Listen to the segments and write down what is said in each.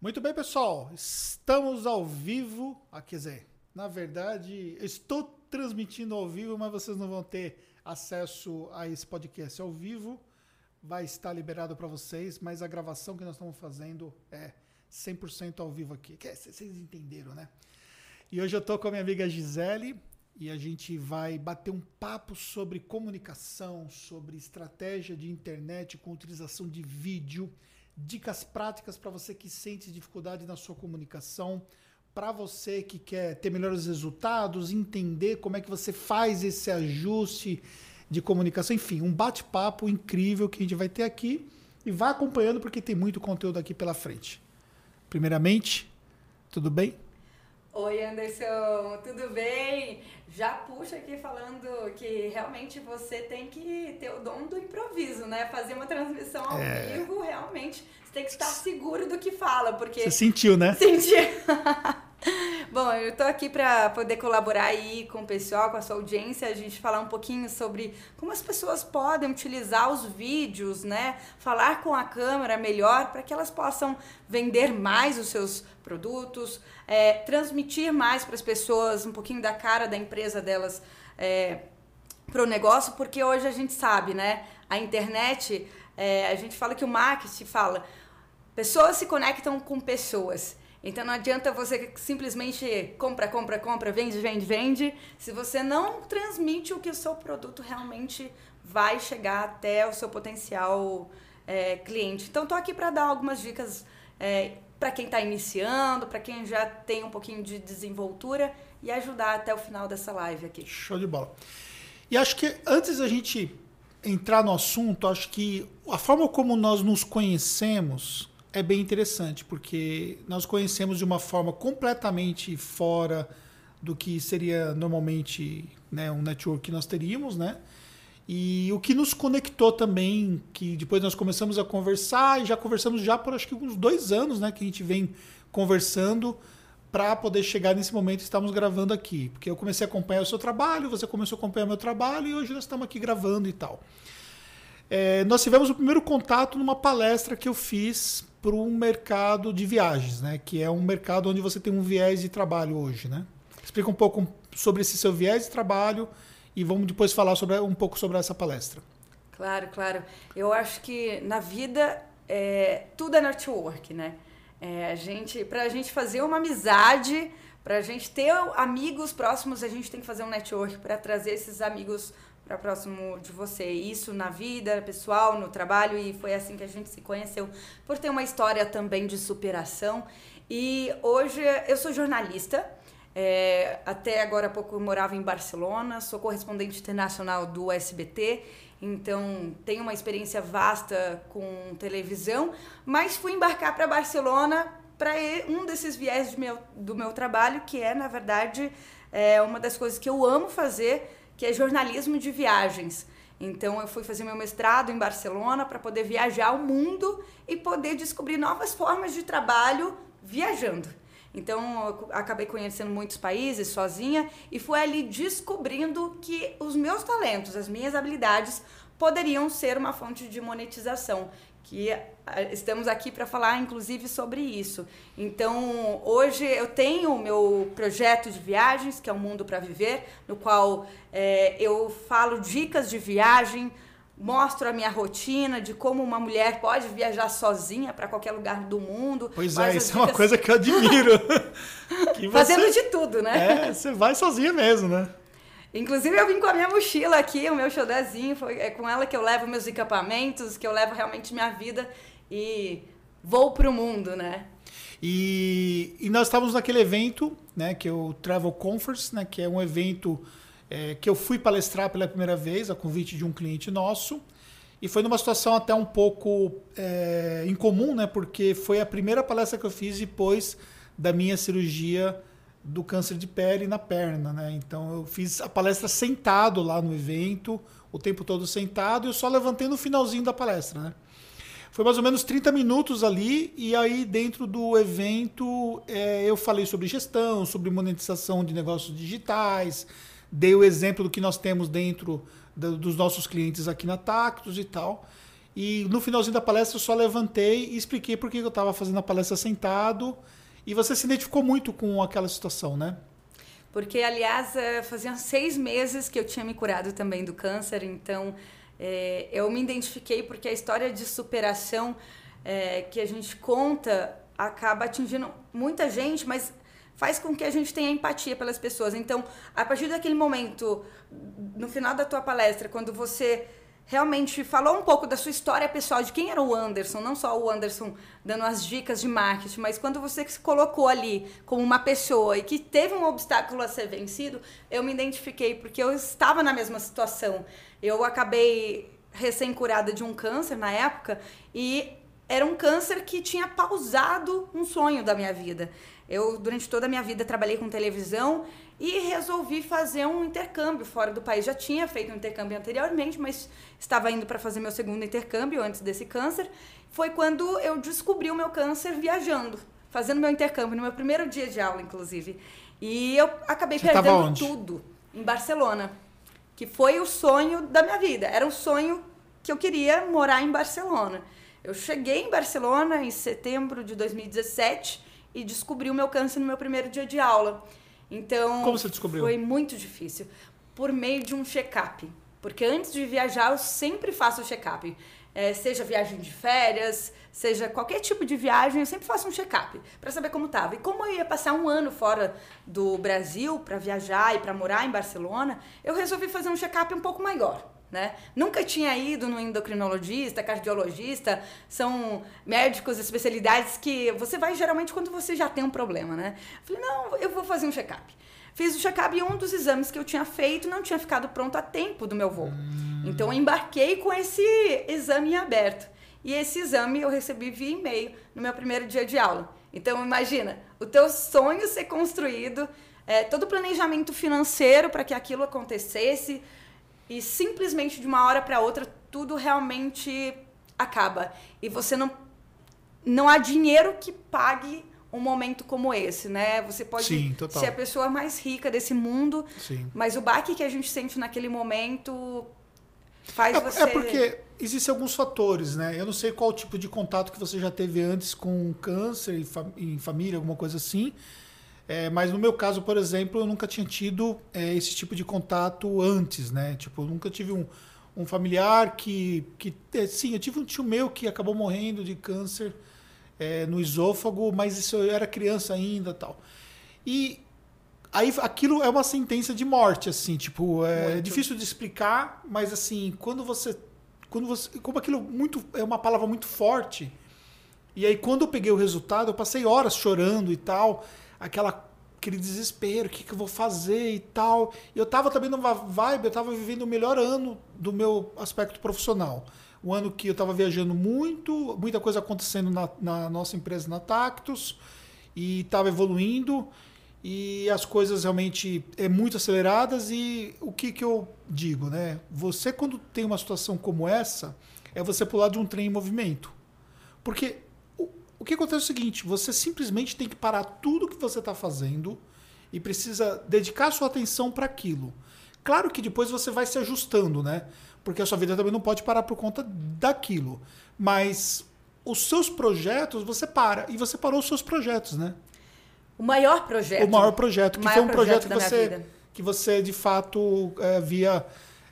Muito bem, pessoal. Estamos ao vivo. Ah, quer dizer, na verdade, estou transmitindo ao vivo, mas vocês não vão ter acesso a esse podcast ao vivo. Vai estar liberado para vocês, mas a gravação que nós estamos fazendo é 100% ao vivo aqui. Vocês entenderam, né? E hoje eu estou com a minha amiga Gisele e a gente vai bater um papo sobre comunicação, sobre estratégia de internet com utilização de vídeo dicas práticas para você que sente dificuldade na sua comunicação, para você que quer ter melhores resultados, entender como é que você faz esse ajuste de comunicação, enfim, um bate-papo incrível que a gente vai ter aqui e vá acompanhando porque tem muito conteúdo aqui pela frente. Primeiramente, tudo bem? Oi, Anderson, tudo bem? Já puxa aqui falando que realmente você tem que ter o dom do improviso, né? Fazer uma transmissão ao é... vivo, realmente, você tem que estar seguro do que fala, porque... Você sentiu, né? Senti. Bom, eu tô aqui para poder colaborar aí com o pessoal, com a sua audiência, a gente falar um pouquinho sobre como as pessoas podem utilizar os vídeos, né? Falar com a câmera melhor para que elas possam vender mais os seus produtos, é, transmitir mais para as pessoas um pouquinho da cara da empresa delas é, para o negócio, porque hoje a gente sabe, né? A internet, é, a gente fala que o marketing fala, pessoas se conectam com pessoas. Então não adianta você simplesmente compra, compra, compra, vende, vende, vende, se você não transmite o que o seu produto realmente vai chegar até o seu potencial é, cliente. Então estou aqui para dar algumas dicas é, para quem está iniciando, para quem já tem um pouquinho de desenvoltura e ajudar até o final dessa live aqui. Show de bola. E acho que antes da gente entrar no assunto, acho que a forma como nós nos conhecemos é bem interessante, porque nós conhecemos de uma forma completamente fora do que seria normalmente né, um network que nós teríamos, né? E o que nos conectou também, que depois nós começamos a conversar, e já conversamos já por acho que uns dois anos, né? Que a gente vem conversando para poder chegar nesse momento que estamos gravando aqui. Porque eu comecei a acompanhar o seu trabalho, você começou a acompanhar meu trabalho e hoje nós estamos aqui gravando e tal. É, nós tivemos o primeiro contato numa palestra que eu fiz para um mercado de viagens, né? Que é um mercado onde você tem um viés de trabalho hoje, né? Explica um pouco sobre esse seu viés de trabalho e vamos depois falar sobre, um pouco sobre essa palestra. Claro, claro. Eu acho que na vida é, tudo é network, né? É, a gente, para a gente fazer uma amizade, para a gente ter amigos próximos, a gente tem que fazer um network para trazer esses amigos para próximo de você. Isso na vida pessoal, no trabalho, e foi assim que a gente se conheceu, por ter uma história também de superação. E hoje eu sou jornalista. É, até agora há pouco eu morava em Barcelona, sou correspondente internacional do SBT, então tenho uma experiência vasta com televisão, mas fui embarcar para Barcelona para um desses viés meu, do meu trabalho, que é, na verdade, é uma das coisas que eu amo fazer, que é jornalismo de viagens. Então eu fui fazer meu mestrado em Barcelona para poder viajar o mundo e poder descobrir novas formas de trabalho viajando. Então acabei conhecendo muitos países sozinha e fui ali descobrindo que os meus talentos, as minhas habilidades poderiam ser uma fonte de monetização que estamos aqui para falar inclusive sobre isso. Então, hoje eu tenho o meu projeto de viagens, que é o Mundo para Viver, no qual é, eu falo dicas de viagem, mostro a minha rotina de como uma mulher pode viajar sozinha para qualquer lugar do mundo. Pois é, isso dicas... é uma coisa que eu admiro. que você... Fazendo de tudo, né? É, você vai sozinha mesmo, né? Inclusive, eu vim com a minha mochila aqui, o meu xodézinho. Foi, é com ela que eu levo meus equipamentos, que eu levo realmente minha vida e vou pro mundo, né? E, e nós estávamos naquele evento, né, que é o Travel Conference, né, que é um evento é, que eu fui palestrar pela primeira vez, a convite de um cliente nosso. E foi numa situação até um pouco é, incomum, né, porque foi a primeira palestra que eu fiz depois da minha cirurgia do câncer de pele na perna, né? Então eu fiz a palestra sentado lá no evento, o tempo todo sentado, e eu só levantei no finalzinho da palestra, né? Foi mais ou menos 30 minutos ali, e aí dentro do evento é, eu falei sobre gestão, sobre monetização de negócios digitais, dei o exemplo do que nós temos dentro do, dos nossos clientes aqui na Tactus e tal. E no finalzinho da palestra eu só levantei e expliquei por que eu estava fazendo a palestra sentado. E você se identificou muito com aquela situação, né? Porque, aliás, eh, faziam seis meses que eu tinha me curado também do câncer, então é, eu me identifiquei porque a história de superação é, que a gente conta acaba atingindo muita gente, mas faz com que a gente tenha empatia pelas pessoas. Então, a partir daquele momento, no final da tua palestra, quando você realmente falou um pouco da sua história pessoal, de quem era o Anderson, não só o Anderson dando as dicas de marketing, mas quando você se colocou ali como uma pessoa e que teve um obstáculo a ser vencido, eu me identifiquei porque eu estava na mesma situação. Eu acabei recém-curada de um câncer na época e era um câncer que tinha pausado um sonho da minha vida. Eu, durante toda a minha vida, trabalhei com televisão e resolvi fazer um intercâmbio fora do país. Já tinha feito um intercâmbio anteriormente, mas estava indo para fazer meu segundo intercâmbio antes desse câncer. Foi quando eu descobri o meu câncer viajando, fazendo meu intercâmbio, no meu primeiro dia de aula, inclusive. E eu acabei Você perdendo tudo em Barcelona, que foi o sonho da minha vida. Era um sonho que eu queria morar em Barcelona. Eu cheguei em Barcelona em setembro de 2017 e descobri o meu câncer no meu primeiro dia de aula. Então, como você descobriu? Foi muito difícil, por meio de um check-up. Porque antes de viajar, eu sempre faço o check-up. É, seja viagem de férias, seja qualquer tipo de viagem, eu sempre faço um check-up para saber como estava. E como eu ia passar um ano fora do Brasil para viajar e para morar em Barcelona, eu resolvi fazer um check-up um pouco maior. Né? Nunca tinha ido no endocrinologista, cardiologista, são médicos, especialidades que você vai geralmente quando você já tem um problema, né? Falei, não, eu vou fazer um check-up. Fiz o check-up e um dos exames que eu tinha feito não tinha ficado pronto a tempo do meu voo. Então eu embarquei com esse exame aberto. E esse exame eu recebi via e-mail no meu primeiro dia de aula. Então imagina, o teu sonho ser construído, é, todo o planejamento financeiro para que aquilo acontecesse, e simplesmente de uma hora para outra tudo realmente acaba e você não não há dinheiro que pague um momento como esse, né? Você pode Sim, ser a pessoa mais rica desse mundo, Sim. mas o baque que a gente sente naquele momento faz é, você. É porque existem alguns fatores, né? Eu não sei qual tipo de contato que você já teve antes com câncer em família, alguma coisa assim. É, mas no meu caso, por exemplo, eu nunca tinha tido é, esse tipo de contato antes, né? Tipo, eu nunca tive um, um familiar que, que. É, sim, eu tive um tio meu que acabou morrendo de câncer é, no esôfago, mas isso eu era criança ainda tal. E aí aquilo é uma sentença de morte, assim, tipo, é muito. difícil de explicar, mas assim, quando você. Quando você. Como aquilo muito, é uma palavra muito forte. E aí, quando eu peguei o resultado, eu passei horas chorando e tal aquela aquele desespero, o que, que eu vou fazer e tal. E eu estava também numa vibe, eu estava vivendo o melhor ano do meu aspecto profissional. O ano que eu estava viajando muito, muita coisa acontecendo na, na nossa empresa na Tactus, e estava evoluindo, e as coisas realmente é muito aceleradas. E o que, que eu digo, né? Você, quando tem uma situação como essa, é você pular de um trem em movimento. Porque o que acontece é o seguinte: você simplesmente tem que parar tudo que você está fazendo e precisa dedicar sua atenção para aquilo. Claro que depois você vai se ajustando, né? Porque a sua vida também não pode parar por conta daquilo. Mas os seus projetos, você para. E você parou os seus projetos, né? O maior projeto. O maior projeto, que maior foi um projeto, projeto que, você, que você, de fato, é, via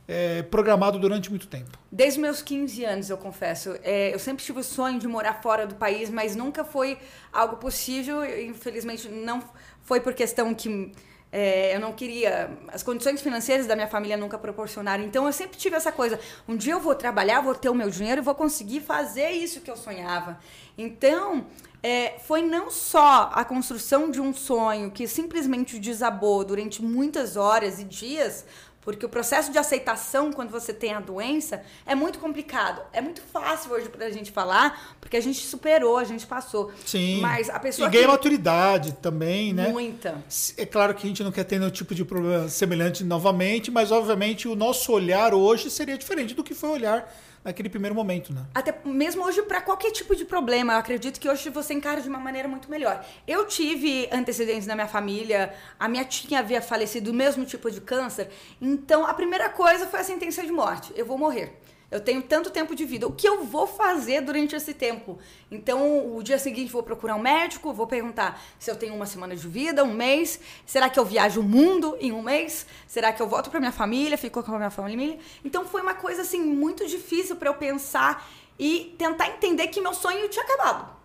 é, programado durante muito tempo? Desde meus 15 anos, eu confesso. É, eu sempre tive o sonho de morar fora do país, mas nunca foi algo possível. Infelizmente, não foi por questão que é, eu não queria. As condições financeiras da minha família nunca proporcionaram. Então, eu sempre tive essa coisa: um dia eu vou trabalhar, vou ter o meu dinheiro e vou conseguir fazer isso que eu sonhava. Então, é, foi não só a construção de um sonho que simplesmente desabou durante muitas horas e dias, porque o processo de aceitação, quando você tem a doença, é muito complicado. É muito fácil hoje pra gente falar, porque a gente superou, a gente passou. Sim. Mas a pessoa. E ganha que... maturidade também, né? Muita. É claro que a gente não quer ter nenhum tipo de problema semelhante novamente, mas obviamente o nosso olhar hoje seria diferente do que foi olhar naquele primeiro momento, né? Até mesmo hoje para qualquer tipo de problema, eu acredito que hoje você encara de uma maneira muito melhor. Eu tive antecedentes na minha família, a minha tia havia falecido do mesmo tipo de câncer, então a primeira coisa foi a sentença de morte. Eu vou morrer. Eu tenho tanto tempo de vida. O que eu vou fazer durante esse tempo? Então, o dia seguinte vou procurar um médico, vou perguntar se eu tenho uma semana de vida, um mês. Será que eu viajo o mundo em um mês? Será que eu volto para minha família, fico com a minha família? Então, foi uma coisa assim muito difícil para eu pensar e tentar entender que meu sonho tinha acabado.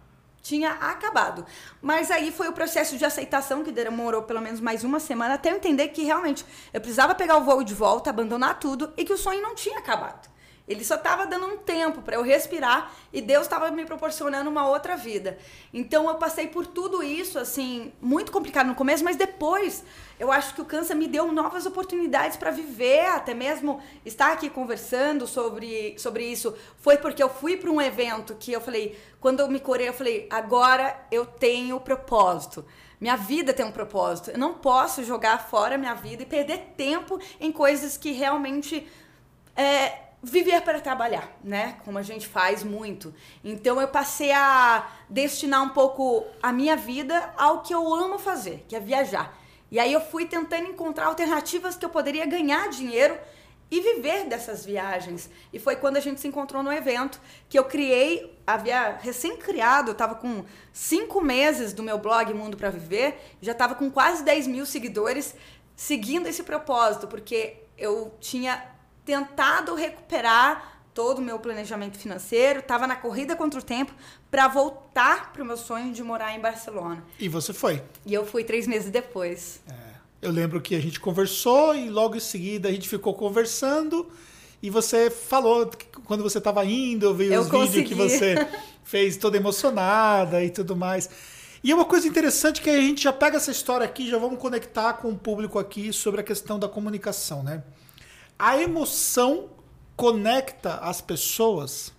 Tinha acabado. Mas aí foi o processo de aceitação que demorou pelo menos mais uma semana até eu entender que realmente eu precisava pegar o voo de volta, abandonar tudo e que o sonho não tinha acabado. Ele só estava dando um tempo para eu respirar e Deus estava me proporcionando uma outra vida. Então eu passei por tudo isso, assim, muito complicado no começo, mas depois eu acho que o câncer me deu novas oportunidades para viver, até mesmo estar aqui conversando sobre, sobre isso. Foi porque eu fui para um evento que eu falei, quando eu me curei, eu falei, agora eu tenho propósito. Minha vida tem um propósito. Eu não posso jogar fora minha vida e perder tempo em coisas que realmente. É, viver para trabalhar, né? Como a gente faz muito. Então eu passei a destinar um pouco a minha vida ao que eu amo fazer, que é viajar. E aí eu fui tentando encontrar alternativas que eu poderia ganhar dinheiro e viver dessas viagens. E foi quando a gente se encontrou no evento que eu criei, havia recém-criado, eu estava com cinco meses do meu blog Mundo para Viver, já estava com quase 10 mil seguidores seguindo esse propósito, porque eu tinha tentado recuperar todo o meu planejamento financeiro, estava na corrida contra o tempo para voltar para o meu sonho de morar em Barcelona. E você foi? E eu fui três meses depois. É. Eu lembro que a gente conversou e logo em seguida a gente ficou conversando e você falou que quando você estava indo, eu vi eu os consegui. vídeos que você fez toda emocionada e tudo mais. E é uma coisa interessante que a gente já pega essa história aqui, já vamos conectar com o público aqui sobre a questão da comunicação, né? A emoção conecta as pessoas?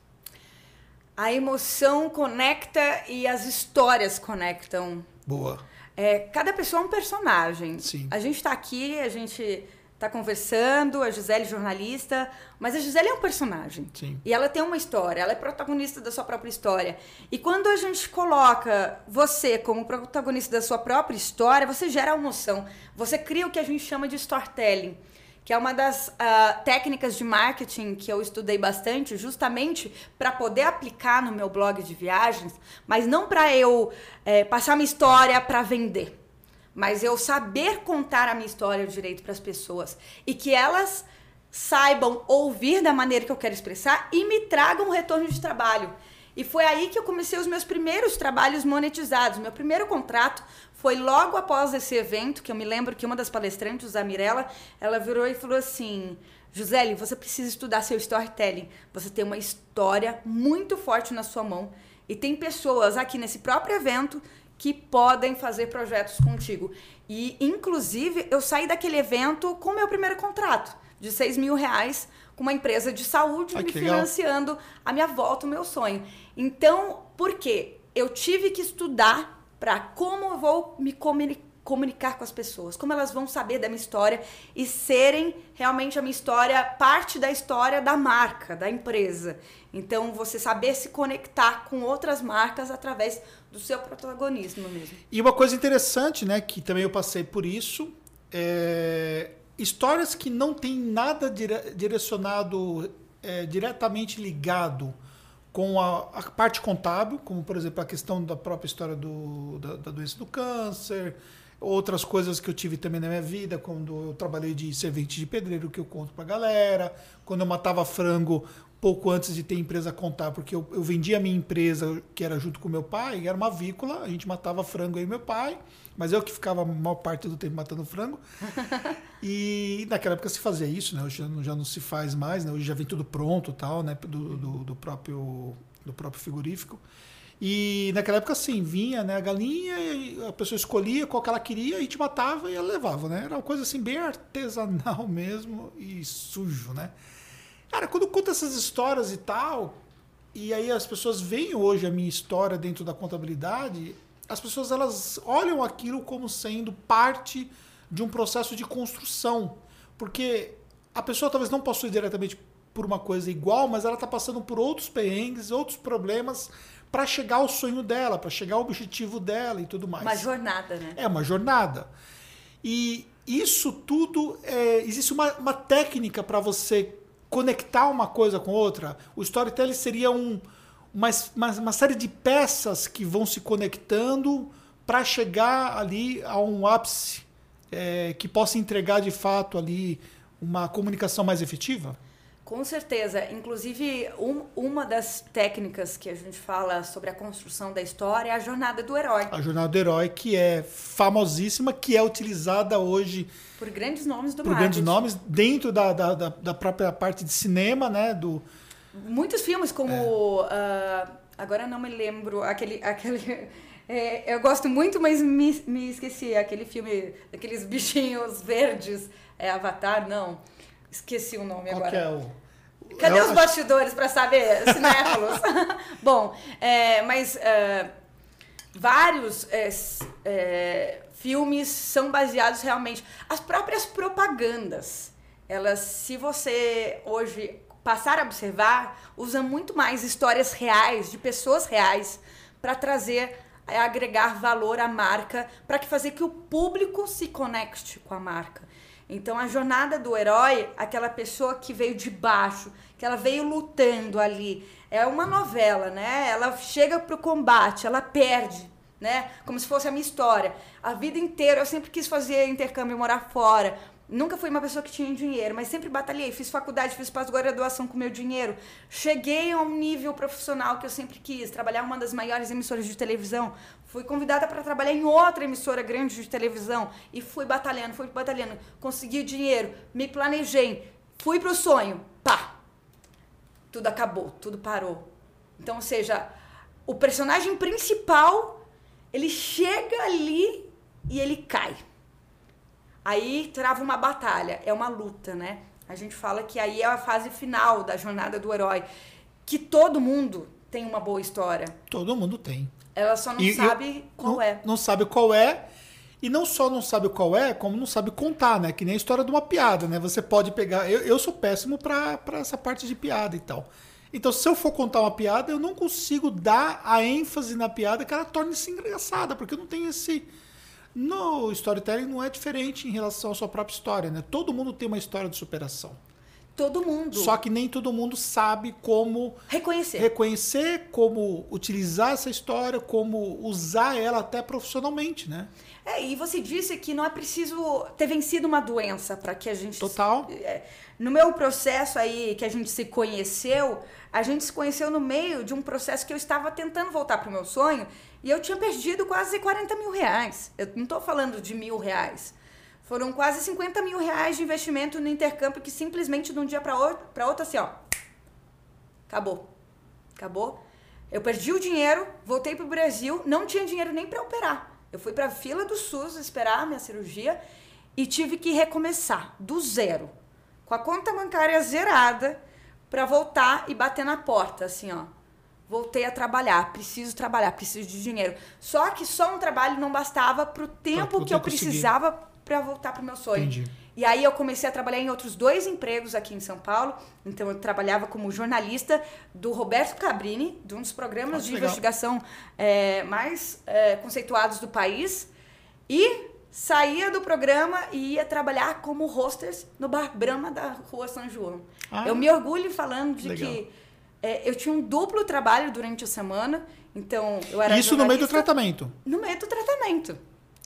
A emoção conecta e as histórias conectam. Boa. É, cada pessoa é um personagem. Sim. A gente está aqui, a gente está conversando, a Gisele jornalista, mas a Gisele é um personagem. Sim. E ela tem uma história, ela é protagonista da sua própria história. E quando a gente coloca você como protagonista da sua própria história, você gera emoção. Você cria o que a gente chama de storytelling que é uma das uh, técnicas de marketing que eu estudei bastante, justamente para poder aplicar no meu blog de viagens, mas não para eu é, passar minha história para vender, mas eu saber contar a minha história direito para as pessoas e que elas saibam ouvir da maneira que eu quero expressar e me tragam um retorno de trabalho. E foi aí que eu comecei os meus primeiros trabalhos monetizados. Meu primeiro contrato foi logo após esse evento, que eu me lembro que uma das palestrantes, a Mirella, ela virou e falou assim: Gisele, você precisa estudar seu storytelling. Você tem uma história muito forte na sua mão. E tem pessoas aqui nesse próprio evento que podem fazer projetos contigo. E, inclusive, eu saí daquele evento com meu primeiro contrato de 6 mil reais com uma empresa de saúde me financiando legal. a minha volta, o meu sonho. Então, por quê? Eu tive que estudar para como eu vou me comunicar com as pessoas, como elas vão saber da minha história e serem realmente a minha história parte da história da marca, da empresa. Então, você saber se conectar com outras marcas através do seu protagonismo mesmo. E uma coisa interessante, né, que também eu passei por isso, é histórias que não tem nada dire direcionado, é, diretamente ligado com a, a, parte contábil, como por exemplo a questão da própria história do, da, da, doença do câncer, outras coisas que eu tive também na minha vida, quando eu trabalhei de servente de pedreiro, que eu conto pra galera, quando eu matava frango pouco antes de ter empresa contar, porque eu, eu vendia a minha empresa, que era junto com meu pai, era uma avícola, a gente matava frango aí meu pai, mas eu que ficava a maior parte do tempo matando frango. e naquela época se fazia isso, né? Hoje já não, se faz mais, né? Hoje já vem tudo pronto tal, né? Do, do, do, próprio, do próprio frigorífico. E naquela época, assim, vinha né, a galinha, e a pessoa escolhia qual que ela queria, a gente matava e ela levava, né? Era uma coisa assim, bem artesanal mesmo e sujo, né? Cara, quando conta essas histórias e tal, e aí as pessoas veem hoje a minha história dentro da contabilidade, as pessoas elas olham aquilo como sendo parte de um processo de construção. Porque a pessoa talvez não possui diretamente por uma coisa igual, mas ela está passando por outros perrengues, outros problemas para chegar ao sonho dela, para chegar ao objetivo dela e tudo mais. Uma jornada, né? É uma jornada. E isso tudo, é, existe uma, uma técnica para você conectar uma coisa com outra. O storytelling seria um, uma, uma, uma série de peças que vão se conectando para chegar ali a um ápice é, que possa entregar de fato ali uma comunicação mais efetiva? Com certeza. Inclusive, um, uma das técnicas que a gente fala sobre a construção da história é a jornada do herói. A jornada do herói, que é famosíssima, que é utilizada hoje. Por grandes nomes do Por marketing. grandes nomes, dentro da, da, da, própria parte de cinema, né? Do... Muitos filmes, como. É. Uh, agora não me lembro, aquele. aquele é, eu gosto muito, mas me, me esqueci. Aquele filme, daqueles bichinhos verdes. É Avatar? Não. Esqueci o nome Qual agora. é o Cadê os bastidores para saber, cinéfilos? Bom, é, mas é, vários é, é, filmes são baseados realmente. As próprias propagandas, elas, se você hoje passar a observar, usam muito mais histórias reais, de pessoas reais, para trazer, é, agregar valor à marca, para que fazer que o público se conecte com a marca. Então a jornada do herói, aquela pessoa que veio de baixo, que ela veio lutando ali, é uma novela, né? Ela chega pro combate, ela perde, né? Como se fosse a minha história. A vida inteira eu sempre quis fazer intercâmbio, morar fora. Nunca fui uma pessoa que tinha dinheiro, mas sempre batalhei. Fiz faculdade, fiz pós-graduação com meu dinheiro. Cheguei a um nível profissional que eu sempre quis, trabalhar uma das maiores emissoras de televisão. Fui convidada para trabalhar em outra emissora grande de televisão e fui batalhando, fui batalhando. Consegui dinheiro, me planejei, fui pro sonho. Pá! Tudo acabou, tudo parou. Então, ou seja, o personagem principal, ele chega ali e ele cai. Aí trava uma batalha, é uma luta, né? A gente fala que aí é a fase final da jornada do herói. Que todo mundo tem uma boa história. Todo mundo tem. Ela só não e, sabe qual não, é. Não sabe qual é. E não só não sabe qual é, como não sabe contar, né? Que nem a história de uma piada, né? Você pode pegar. Eu, eu sou péssimo para essa parte de piada e tal. Então, se eu for contar uma piada, eu não consigo dar a ênfase na piada que ela torne-se engraçada, porque eu não tenho esse no storytelling não é diferente em relação à sua própria história, né? Todo mundo tem uma história de superação. Todo mundo. Só que nem todo mundo sabe como reconhecer, reconhecer como utilizar essa história, como usar ela até profissionalmente, né? É, e você disse que não é preciso ter vencido uma doença para que a gente. Total. É, no meu processo aí que a gente se conheceu, a gente se conheceu no meio de um processo que eu estava tentando voltar para o meu sonho e eu tinha perdido quase 40 mil reais. Eu não estou falando de mil reais. Foram quase 50 mil reais de investimento no intercâmbio que simplesmente de um dia para outro, pra outro assim, ó. Acabou. Acabou. Eu perdi o dinheiro, voltei para o Brasil, não tinha dinheiro nem para operar. Eu fui para a fila do SUS esperar a minha cirurgia e tive que recomeçar do zero, com a conta bancária zerada, para voltar e bater na porta, assim, ó voltei a trabalhar, preciso trabalhar, preciso de dinheiro. Só que só um trabalho não bastava para o tempo que eu precisava para voltar para o meu sonho. Entendi. E aí eu comecei a trabalhar em outros dois empregos aqui em São Paulo. Então eu trabalhava como jornalista do Roberto Cabrini, de um dos programas Nossa, de legal. investigação é, mais é, conceituados do país. E saía do programa e ia trabalhar como hostess no Bar Brahma da Rua São João. Ah, eu me orgulho falando de legal. que é, eu tinha um duplo trabalho durante a semana, então eu era. Isso no meio do tratamento? No meio do tratamento.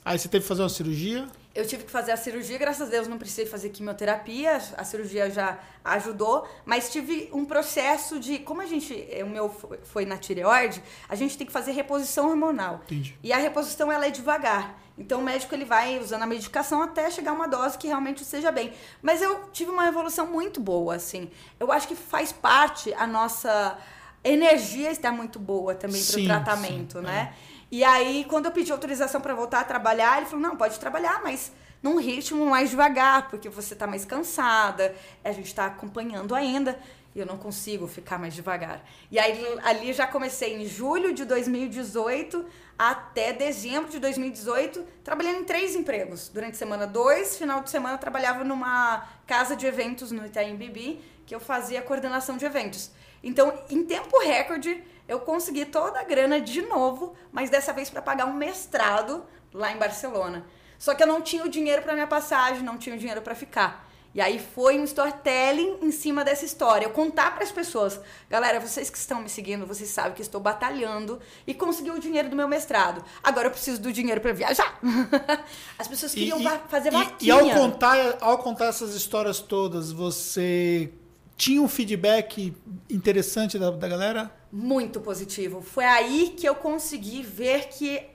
Aí você teve que fazer uma cirurgia? Eu tive que fazer a cirurgia, graças a Deus não precisei fazer quimioterapia, a cirurgia já ajudou, mas tive um processo de. Como a gente. O meu foi na tireoide, a gente tem que fazer reposição hormonal. Entendi. E a reposição ela é devagar. Então o médico ele vai usando a medicação até chegar a uma dose que realmente seja bem. Mas eu tive uma evolução muito boa, assim. Eu acho que faz parte a nossa energia está muito boa também para o tratamento, sim, né? É. E aí, quando eu pedi autorização para voltar a trabalhar, ele falou: não, pode trabalhar, mas num ritmo mais devagar, porque você está mais cansada, a gente está acompanhando ainda e eu não consigo ficar mais devagar. E aí ali já comecei em julho de 2018 até dezembro de 2018, trabalhando em três empregos. Durante semana, dois, final de semana trabalhava numa casa de eventos no Itaim Bibi, que eu fazia coordenação de eventos. Então, em tempo recorde, eu consegui toda a grana de novo, mas dessa vez para pagar um mestrado lá em Barcelona. Só que eu não tinha o dinheiro para minha passagem, não tinha o dinheiro para ficar. E aí foi um storytelling em cima dessa história. Eu contar para as pessoas, galera, vocês que estão me seguindo, vocês sabem que estou batalhando e consegui o dinheiro do meu mestrado. Agora eu preciso do dinheiro para viajar. As pessoas queriam e, fazer vaquinha. E, e ao contar, ao contar essas histórias todas, você tinha um feedback interessante da, da galera? Muito positivo. Foi aí que eu consegui ver que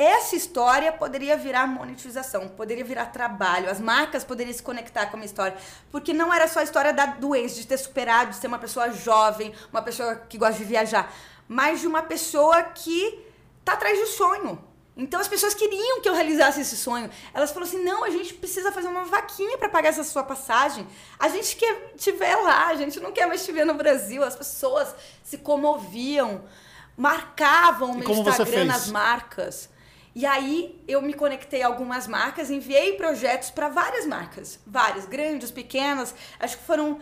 essa história poderia virar monetização, poderia virar trabalho, as marcas poderiam se conectar com a minha história, porque não era só a história da doença, de ter superado, de ser uma pessoa jovem, uma pessoa que gosta de viajar, mas de uma pessoa que tá atrás do sonho. Então as pessoas queriam que eu realizasse esse sonho. Elas falaram assim: não, a gente precisa fazer uma vaquinha para pagar essa sua passagem. A gente quer te ver lá, a gente não quer mais te ver no Brasil. As pessoas se comoviam, marcavam o meu Instagram nas marcas. E aí eu me conectei a algumas marcas, enviei projetos para várias marcas, várias, grandes, pequenas. Acho que foram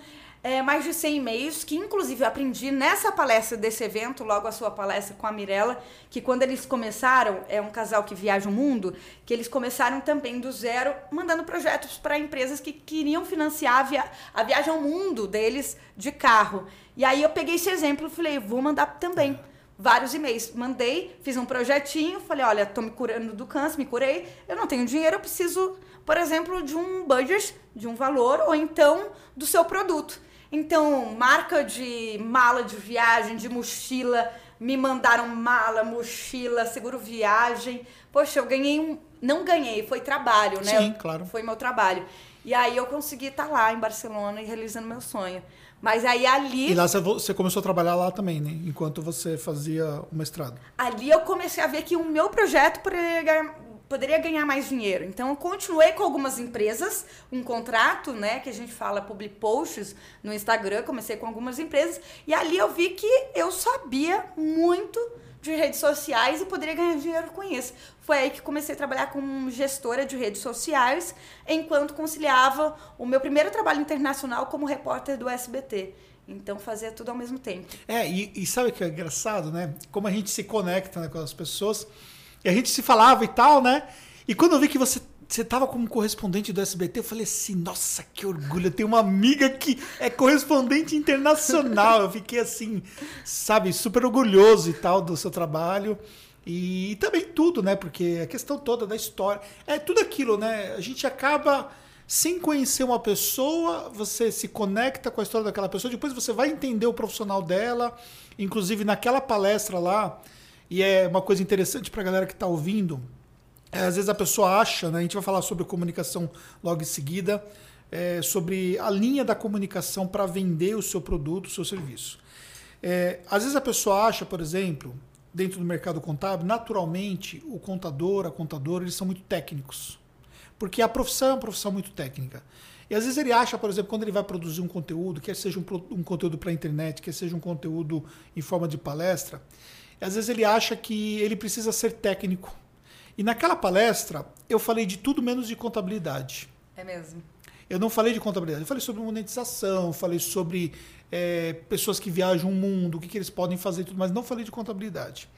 é, mais de 100 e-mails, que inclusive eu aprendi nessa palestra desse evento, logo a sua palestra com a Mirella, que quando eles começaram, é um casal que viaja o mundo, que eles começaram também do zero, mandando projetos para empresas que queriam financiar a, via a viagem ao mundo deles de carro. E aí eu peguei esse exemplo e falei, vou mandar também vários e-mails. Mandei, fiz um projetinho, falei, olha, tô me curando do câncer, me curei, eu não tenho dinheiro, eu preciso, por exemplo, de um budget, de um valor, ou então do seu produto. Então, marca de mala de viagem, de mochila, me mandaram mala, mochila, seguro viagem. Poxa, eu ganhei um. Não ganhei, foi trabalho, né? Sim, claro. Foi meu trabalho. E aí eu consegui estar lá em Barcelona e realizando meu sonho. Mas aí ali. E lá você começou a trabalhar lá também, né? Enquanto você fazia o mestrado. Ali eu comecei a ver que o meu projeto ganhar, poderia ganhar mais dinheiro. Então eu continuei com algumas empresas, um contrato, né? Que a gente fala public posts no Instagram. Comecei com algumas empresas. E ali eu vi que eu sabia muito de redes sociais e poderia ganhar dinheiro com isso. Foi aí que comecei a trabalhar como gestora de redes sociais, enquanto conciliava o meu primeiro trabalho internacional como repórter do SBT. Então fazia tudo ao mesmo tempo. É, e, e sabe o que é engraçado, né? Como a gente se conecta né, com as pessoas. E a gente se falava e tal, né? E quando eu vi que você você estava como correspondente do SBT, eu falei assim, nossa, que orgulho, eu tenho uma amiga que é correspondente internacional. Eu fiquei assim, sabe, super orgulhoso e tal do seu trabalho. E, e também tudo, né? Porque a questão toda da história, é tudo aquilo, né? A gente acaba sem conhecer uma pessoa, você se conecta com a história daquela pessoa, depois você vai entender o profissional dela, inclusive naquela palestra lá, e é uma coisa interessante para a galera que está ouvindo, é, às vezes a pessoa acha, né, a gente vai falar sobre comunicação logo em seguida, é, sobre a linha da comunicação para vender o seu produto, o seu serviço. É, às vezes a pessoa acha, por exemplo, dentro do mercado contábil, naturalmente o contador, a contadora, eles são muito técnicos. Porque a profissão é uma profissão muito técnica. E às vezes ele acha, por exemplo, quando ele vai produzir um conteúdo, quer seja um, um conteúdo para a internet, quer seja um conteúdo em forma de palestra, às vezes ele acha que ele precisa ser técnico e naquela palestra, eu falei de tudo menos de contabilidade. É mesmo. Eu não falei de contabilidade, eu falei sobre monetização, falei sobre é, pessoas que viajam o mundo, o que, que eles podem fazer e tudo, mas não falei de contabilidade.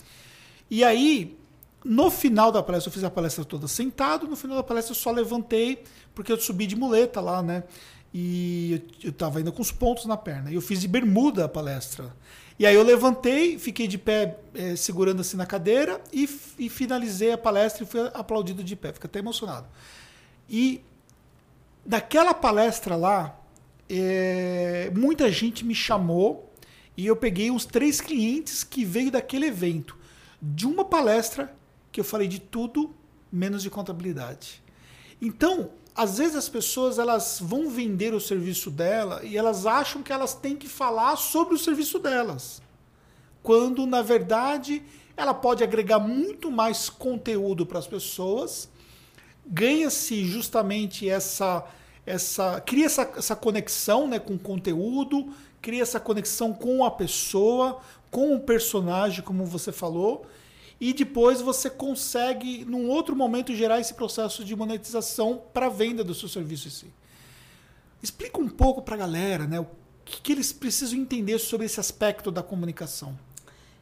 E aí, no final da palestra, eu fiz a palestra toda sentado, no final da palestra eu só levantei, porque eu subi de muleta lá, né? E eu estava ainda com os pontos na perna. E eu fiz de bermuda a palestra. E aí eu levantei, fiquei de pé, é, segurando assim na cadeira e, e, finalizei a palestra e fui aplaudido de pé. Fiquei até emocionado. E daquela palestra lá, é, muita gente me chamou e eu peguei uns três clientes que veio daquele evento. De uma palestra que eu falei de tudo menos de contabilidade. Então, às vezes as pessoas elas vão vender o serviço dela e elas acham que elas têm que falar sobre o serviço delas. Quando, na verdade, ela pode agregar muito mais conteúdo para as pessoas, ganha-se justamente essa. essa cria essa, essa conexão né, com o conteúdo, cria essa conexão com a pessoa, com o personagem, como você falou, e depois você consegue, num outro momento, gerar esse processo de monetização para a venda do seu serviço em si. Explica um pouco para a galera né, o que, que, eles precisam entender sobre esse aspecto da comunicação.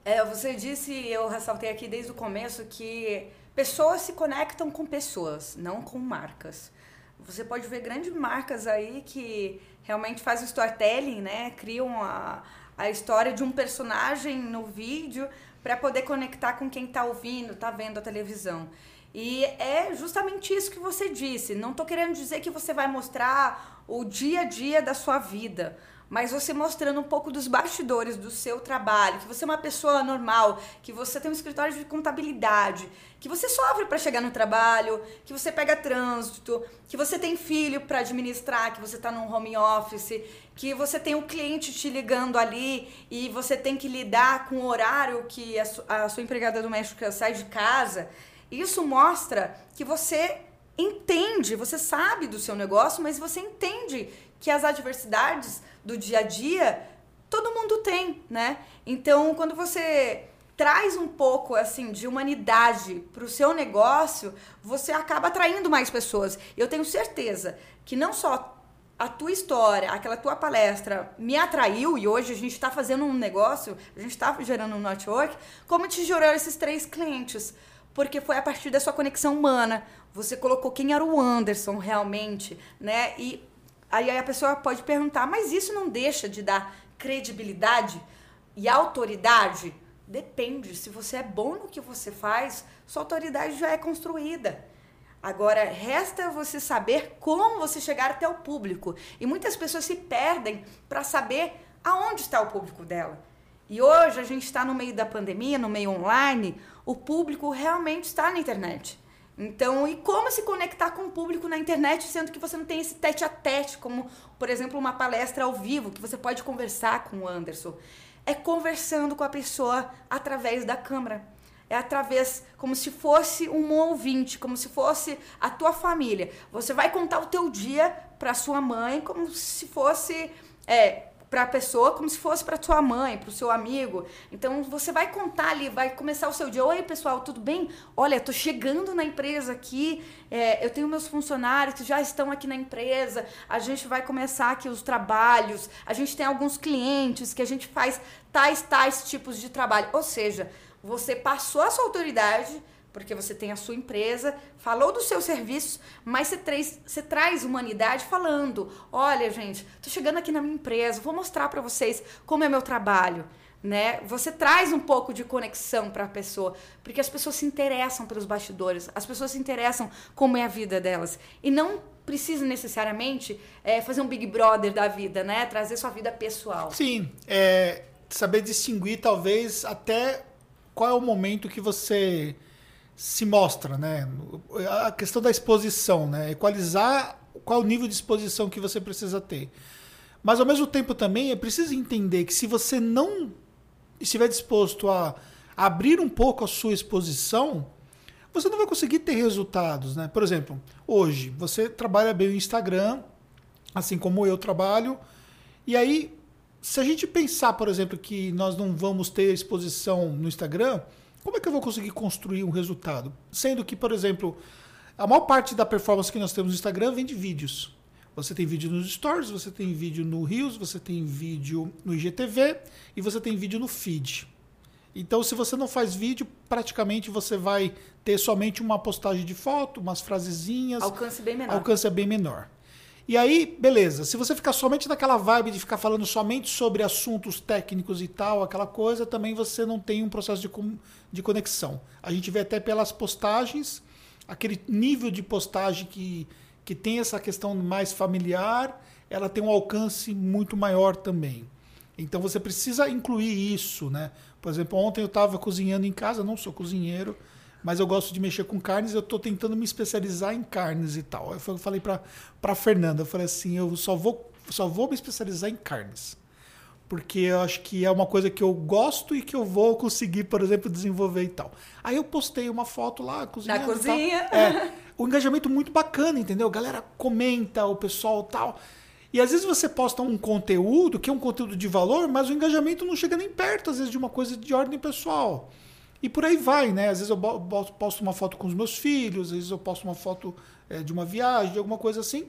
É, você disse, eu ressaltei aqui desde o começo, que pessoas se conectam com pessoas, não com marcas. Você pode ver grandes marcas aí que realmente fazem storytelling, né? Criam a, a história de um personagem no vídeo para poder conectar com quem está ouvindo, está vendo a televisão. E é justamente isso que você disse. Não estou querendo dizer que você vai mostrar o dia a dia da sua vida, mas você mostrando um pouco dos bastidores do seu trabalho, que você é uma pessoa normal, que você tem um escritório de contabilidade, que você sofre para chegar no trabalho, que você pega trânsito, que você tem filho para administrar, que você está num home office, que você tem um cliente te ligando ali e você tem que lidar com o horário que a, a sua empregada doméstica sai de casa. Isso mostra que você entende, você sabe do seu negócio, mas você entende que as adversidades do dia a dia todo mundo tem, né? Então, quando você traz um pouco assim de humanidade para o seu negócio, você acaba atraindo mais pessoas. Eu tenho certeza que não só a tua história, aquela tua palestra me atraiu e hoje a gente está fazendo um negócio, a gente está gerando um network, como te gerou esses três clientes. Porque foi a partir da sua conexão humana. Você colocou quem era o Anderson realmente, né? E Aí a pessoa pode perguntar, mas isso não deixa de dar credibilidade e autoridade? Depende. Se você é bom no que você faz, sua autoridade já é construída. Agora, resta você saber como você chegar até o público. E muitas pessoas se perdem para saber aonde está o público dela. E hoje a gente está no meio da pandemia, no meio online, o público realmente está na internet. Então, e como se conectar com o público na internet, sendo que você não tem esse tete a tete, como, por exemplo, uma palestra ao vivo, que você pode conversar com o Anderson. É conversando com a pessoa através da câmera. É através, como se fosse um ouvinte, como se fosse a tua família. Você vai contar o teu dia para sua mãe, como se fosse é, para a pessoa como se fosse para sua mãe, para o seu amigo. Então você vai contar ali, vai começar o seu dia. Oi, pessoal, tudo bem? Olha, estou chegando na empresa aqui, é, eu tenho meus funcionários que já estão aqui na empresa, a gente vai começar aqui os trabalhos, a gente tem alguns clientes que a gente faz tais, tais tipos de trabalho. Ou seja, você passou a sua autoridade porque você tem a sua empresa, falou dos seus serviços, mas você traz, você traz humanidade falando: olha, gente, tô chegando aqui na minha empresa, vou mostrar para vocês como é meu trabalho. Né? Você traz um pouco de conexão para a pessoa, porque as pessoas se interessam pelos bastidores, as pessoas se interessam como é a vida delas e não precisa necessariamente é, fazer um Big Brother da vida, né? Trazer sua vida pessoal. Sim, é, saber distinguir talvez até qual é o momento que você se mostra, né? A questão da exposição, né? Equalizar qual o nível de exposição que você precisa ter. Mas ao mesmo tempo também é preciso entender que se você não estiver disposto a abrir um pouco a sua exposição, você não vai conseguir ter resultados, né? Por exemplo, hoje você trabalha bem o Instagram, assim como eu trabalho, e aí se a gente pensar, por exemplo, que nós não vamos ter exposição no Instagram, como é que eu vou conseguir construir um resultado? Sendo que, por exemplo, a maior parte da performance que nós temos no Instagram vem de vídeos. Você tem vídeo nos Stories, você tem vídeo no Reels, você tem vídeo no IGTV e você tem vídeo no feed. Então, se você não faz vídeo, praticamente você vai ter somente uma postagem de foto, umas frasezinhas. Alcance bem menor. Alcance é bem menor. E aí, beleza. Se você ficar somente naquela vibe de ficar falando somente sobre assuntos técnicos e tal, aquela coisa, também você não tem um processo de, de conexão. A gente vê até pelas postagens, aquele nível de postagem que, que tem essa questão mais familiar, ela tem um alcance muito maior também. Então você precisa incluir isso, né? Por exemplo, ontem eu estava cozinhando em casa, não sou cozinheiro, mas eu gosto de mexer com carnes, eu estou tentando me especializar em carnes e tal. Eu falei para a Fernanda, eu falei assim, eu só vou, só vou me especializar em carnes. Porque eu acho que é uma coisa que eu gosto e que eu vou conseguir, por exemplo, desenvolver e tal. Aí eu postei uma foto lá, cozinhando. Na cozinha. É, o engajamento muito bacana, entendeu? A galera comenta, o pessoal tal. E às vezes você posta um conteúdo que é um conteúdo de valor, mas o engajamento não chega nem perto, às vezes, de uma coisa de ordem pessoal. E por aí vai, né? Às vezes eu posto uma foto com os meus filhos, às vezes eu posto uma foto é, de uma viagem, de alguma coisa assim.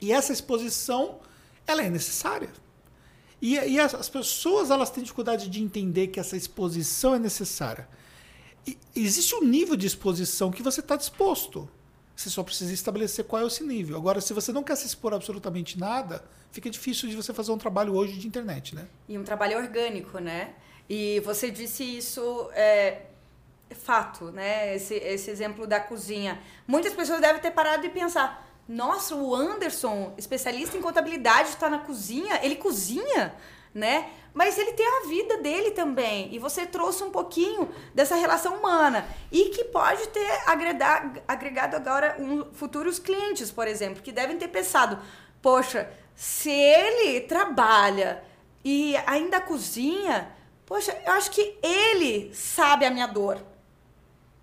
E essa exposição, ela é necessária. E, e as, as, pessoas, elas têm dificuldade de entender que essa exposição é necessária. E existe um nível de exposição que você está disposto. Você só precisa estabelecer qual é esse nível. Agora, se você não quer se expor absolutamente nada, fica difícil de você fazer um trabalho hoje de internet, né? E um trabalho orgânico, né? E você disse isso, é, é fato, né? Esse, esse exemplo da cozinha. Muitas pessoas devem ter parado de pensar: nossa, o Anderson, especialista em contabilidade, está na cozinha, ele cozinha, né? mas ele tem a vida dele também. E você trouxe um pouquinho dessa relação humana. E que pode ter agregado, agregado agora um, futuros clientes, por exemplo, que devem ter pensado: poxa, se ele trabalha e ainda cozinha, poxa, eu acho que ele sabe a minha dor.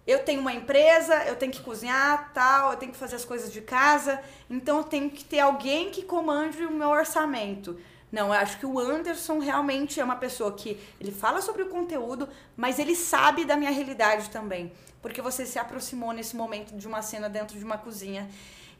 Eu tenho uma empresa, eu tenho que cozinhar, tal, eu tenho que fazer as coisas de casa, então eu tenho que ter alguém que comande o meu orçamento. Não, eu acho que o Anderson realmente é uma pessoa que ele fala sobre o conteúdo, mas ele sabe da minha realidade também. Porque você se aproximou nesse momento de uma cena dentro de uma cozinha.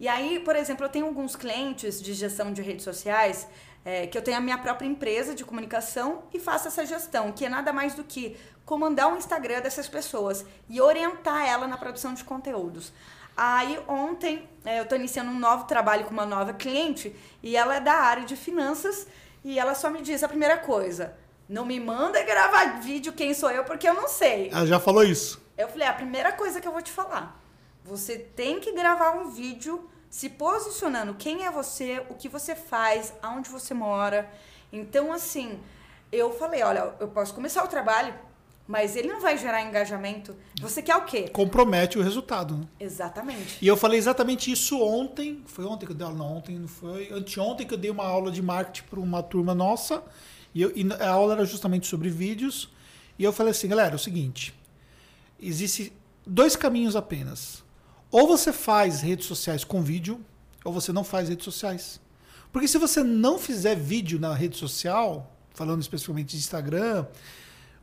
E aí, por exemplo, eu tenho alguns clientes de gestão de redes sociais é, que eu tenho a minha própria empresa de comunicação e faço essa gestão, que é nada mais do que comandar o Instagram dessas pessoas e orientar ela na produção de conteúdos. Aí ontem é, eu estou iniciando um novo trabalho com uma nova cliente e ela é da área de finanças e ela só me disse a primeira coisa: não me manda gravar vídeo quem sou eu porque eu não sei. Ela já falou isso. Eu falei: a primeira coisa que eu vou te falar, você tem que gravar um vídeo se posicionando quem é você, o que você faz, aonde você mora. Então assim, eu falei: olha, eu posso começar o trabalho mas ele não vai gerar engajamento. Você quer o quê? Compromete o resultado. Né? Exatamente. E eu falei exatamente isso ontem. Foi ontem que eu dei aula? Não, ontem não foi. Anteontem que eu dei uma aula de marketing para uma turma nossa. E, eu, e, a aula era justamente sobre vídeos. E eu falei assim, galera, é o seguinte. Existe dois caminhos apenas. Ou você faz redes sociais com vídeo, ou você não faz redes sociais. Porque se você não fizer vídeo na rede social, falando especificamente de Instagram,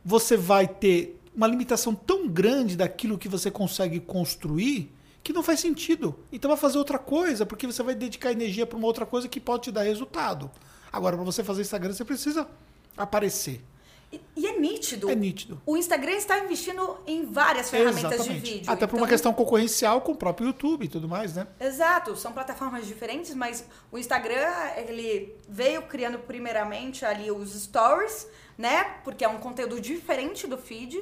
você vai ter uma limitação tão grande daquilo que você consegue construir que não faz sentido. Então vai fazer outra coisa, porque você vai dedicar energia para uma outra coisa que pode te dar resultado. Agora, para você fazer Instagram, você precisa aparecer. E, e é nítido. É nítido. O Instagram está investindo em várias ferramentas Exatamente. de vídeo. Até por uma então questão concorrencial com o próprio YouTube e tudo mais, né? Exato. São plataformas diferentes, mas o Instagram, ele veio criando primeiramente ali os stories, né? Porque é um conteúdo diferente do feed.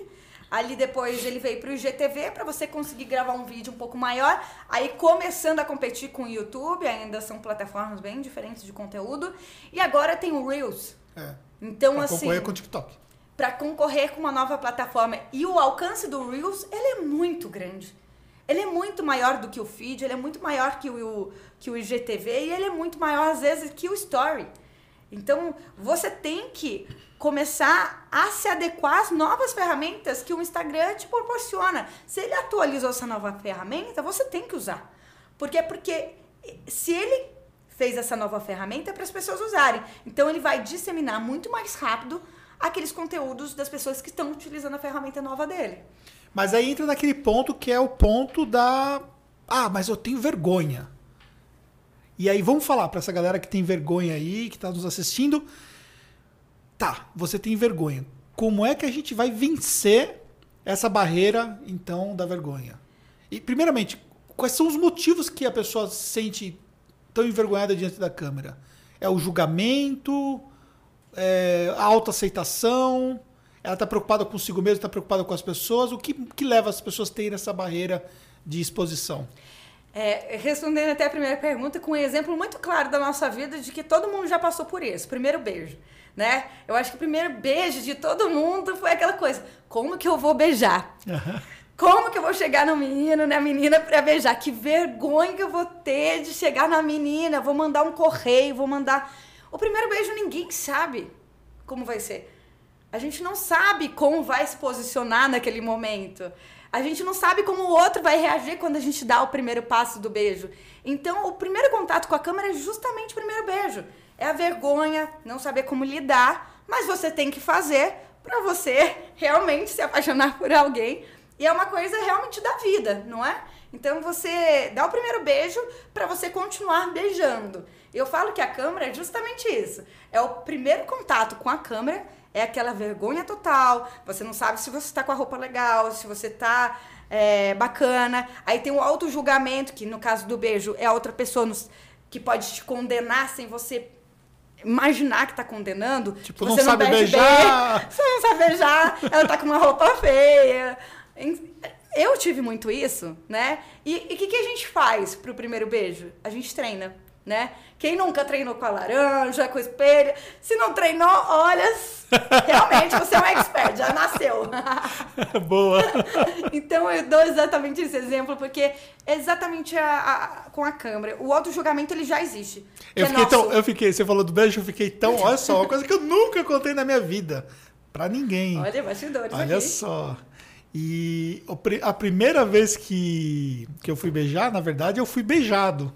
Ali depois ele veio para o IGTV para você conseguir gravar um vídeo um pouco maior. Aí começando a competir com o YouTube, ainda são plataformas bem diferentes de conteúdo. E agora tem o Reels. É. Então pra assim, concorrer com o TikTok. Para concorrer com uma nova plataforma e o alcance do Reels, ele é muito grande. Ele é muito maior do que o feed, ele é muito maior que o, que o IGTV e ele é muito maior às vezes que o Story. Então, você tem que começar a se adequar às novas ferramentas que o Instagram te proporciona. Se ele atualizou essa nova ferramenta, você tem que usar. Por quê? Porque se ele fez essa nova ferramenta para as pessoas usarem. Então ele vai disseminar muito mais rápido aqueles conteúdos das pessoas que estão utilizando a ferramenta nova dele. Mas aí entra naquele ponto que é o ponto da ah, mas eu tenho vergonha. E aí vamos falar para essa galera que tem vergonha aí, que está nos assistindo, Tá, você tem vergonha. Como é que a gente vai vencer essa barreira, então, da vergonha? E, primeiramente, quais são os motivos que a pessoa se sente tão envergonhada diante da câmera? É o julgamento? É a autoaceitação? Ela está preocupada consigo mesma, está preocupada com as pessoas? O que, que leva as pessoas a terem essa barreira de exposição? É, respondendo até a primeira pergunta, com um exemplo muito claro da nossa vida de que todo mundo já passou por isso. Primeiro beijo né? Eu acho que o primeiro beijo de todo mundo foi aquela coisa: como que eu vou beijar? Uhum. Como que eu vou chegar no menino, na menina para beijar? Que vergonha que eu vou ter de chegar na menina. Vou mandar um correio, vou mandar. O primeiro beijo ninguém sabe como vai ser. A gente não sabe como vai se posicionar naquele momento. A gente não sabe como o outro vai reagir quando a gente dá o primeiro passo do beijo. Então, o primeiro contato com a câmera é justamente o primeiro beijo é a vergonha, não saber como lidar, mas você tem que fazer para você realmente se apaixonar por alguém. E é uma coisa realmente da vida, não é? Então você dá o primeiro beijo para você continuar beijando. Eu falo que a câmera é justamente isso. É o primeiro contato com a câmera, é aquela vergonha total. Você não sabe se você está com a roupa legal, se você está é, bacana. Aí tem o auto-julgamento, que no caso do beijo é a outra pessoa nos, que pode te condenar sem você imaginar que tá condenando. Tipo, você não sabe beijar. Bem, você não sabe beijar, ela tá com uma roupa feia. Eu tive muito isso, né? E o que, que a gente faz pro primeiro beijo? A gente treina, né? Quem nunca treinou com a laranja, com o espelho? Se não treinou, olha, realmente você é um expert, já nasceu. Boa. então eu dou exatamente esse exemplo, porque exatamente a, a, com a câmera. O auto-julgamento ele já existe. Eu é fiquei, tão, eu fiquei, você falou do beijo, eu fiquei tão. Olha só, uma coisa que eu nunca contei na minha vida. Pra ninguém. Olha, bastidores. Olha aqui. só. E a primeira vez que, que eu fui beijar, na verdade, eu fui beijado.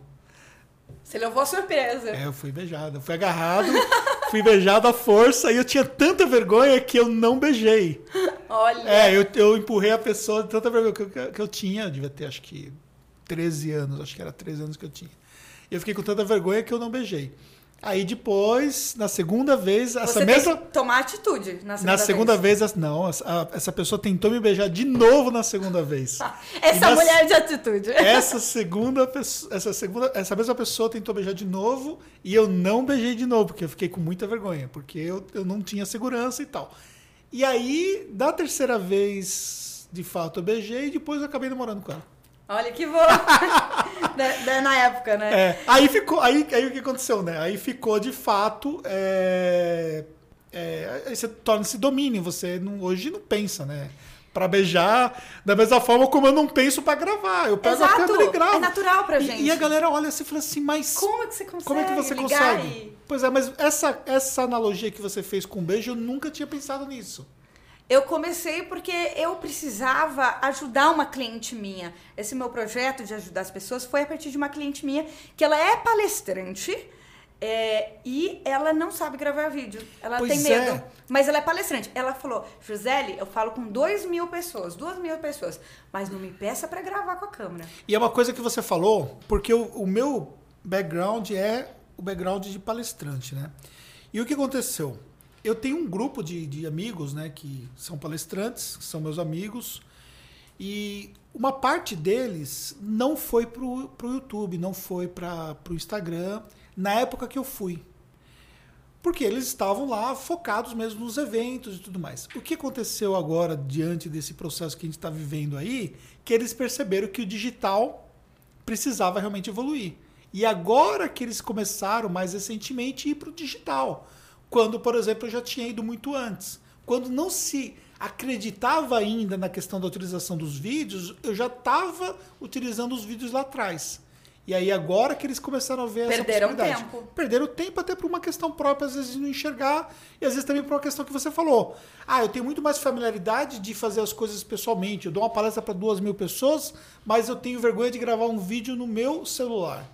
Você levou a surpresa. É, eu fui beijado. Eu fui agarrado, fui beijado à força e eu tinha tanta vergonha que eu não beijei. Olha. É, eu, eu empurrei a pessoa de tanta vergonha que eu, que eu tinha. Eu devia ter, acho que, 13 anos. Acho que era 13 anos que eu tinha. E eu fiquei com tanta vergonha que eu não beijei. Aí depois, na segunda vez, essa Você mesma. Tem que tomar atitude na segunda na segunda vez. vez, não, a- essa pessoa tentou me beijar de novo na segunda vez. Essa na- mulher de atitude. Essa segunda pessoa, essa segunda, essa mesma pessoa tentou beijar de novo e eu não beijei de novo, porque eu fiquei com muita vergonha, porque eu, eu não tinha segurança e tal. E aí, da terceira vez, de fato, eu beijei e depois eu acabei namorando com ela. Olha que bom. Na época, né? É, aí ficou, aí, aí o que aconteceu, né? Aí ficou de fato, é, é, aí você torna-se domínio, você não, hoje não pensa, né? Pra beijar, da mesma forma como eu não penso pra gravar. Eu pego a Exato. câmera e gravo. É natural pra E- gente. E, a galera olha assim e fala assim, mas Como é que você consegue? como é que você consegue? e- Pois é, mas essa, essa analogia que você fez com o beijo, eu nunca tinha pensado nisso. Eu comecei porque eu precisava ajudar uma cliente minha. Esse meu projeto de ajudar as pessoas foi a partir de uma cliente minha que ela é palestrante é, e ela não sabe gravar vídeo. Ela Pois tem medo. é. Mas ela é palestrante. Ela falou, Gisele, eu falo com dois mil pessoas, duas mil pessoas, mas não me peça para gravar com a câmera. E é uma coisa que você falou, porque o, o meu background é o background de palestrante, né? E o que aconteceu? Eu tenho um grupo de, de amigos, né, que são palestrantes, que são meus amigos, e uma parte deles não foi pro, pro YouTube, não foi para pro Instagram, na época que eu fui. Porque eles estavam lá focados mesmo nos eventos e tudo mais. O que aconteceu agora, diante desse processo que a gente está vivendo aí, que eles perceberam que o digital precisava realmente evoluir. E agora que eles começaram, mais recentemente, a ir para o digital. Quando, por exemplo, eu já tinha ido muito antes. Quando não se acreditava ainda na questão da utilização dos vídeos, eu já estava utilizando os vídeos lá atrás. E aí agora que eles começaram a ver Perderam essa possibilidade. tempo. Perderam tempo até por uma questão própria, às vezes, de não enxergar, e às vezes também por uma questão que você falou. Ah, eu tenho muito mais familiaridade de fazer as coisas pessoalmente. Eu dou uma palestra para duas mil pessoas, mas eu tenho vergonha de gravar um vídeo no meu celular.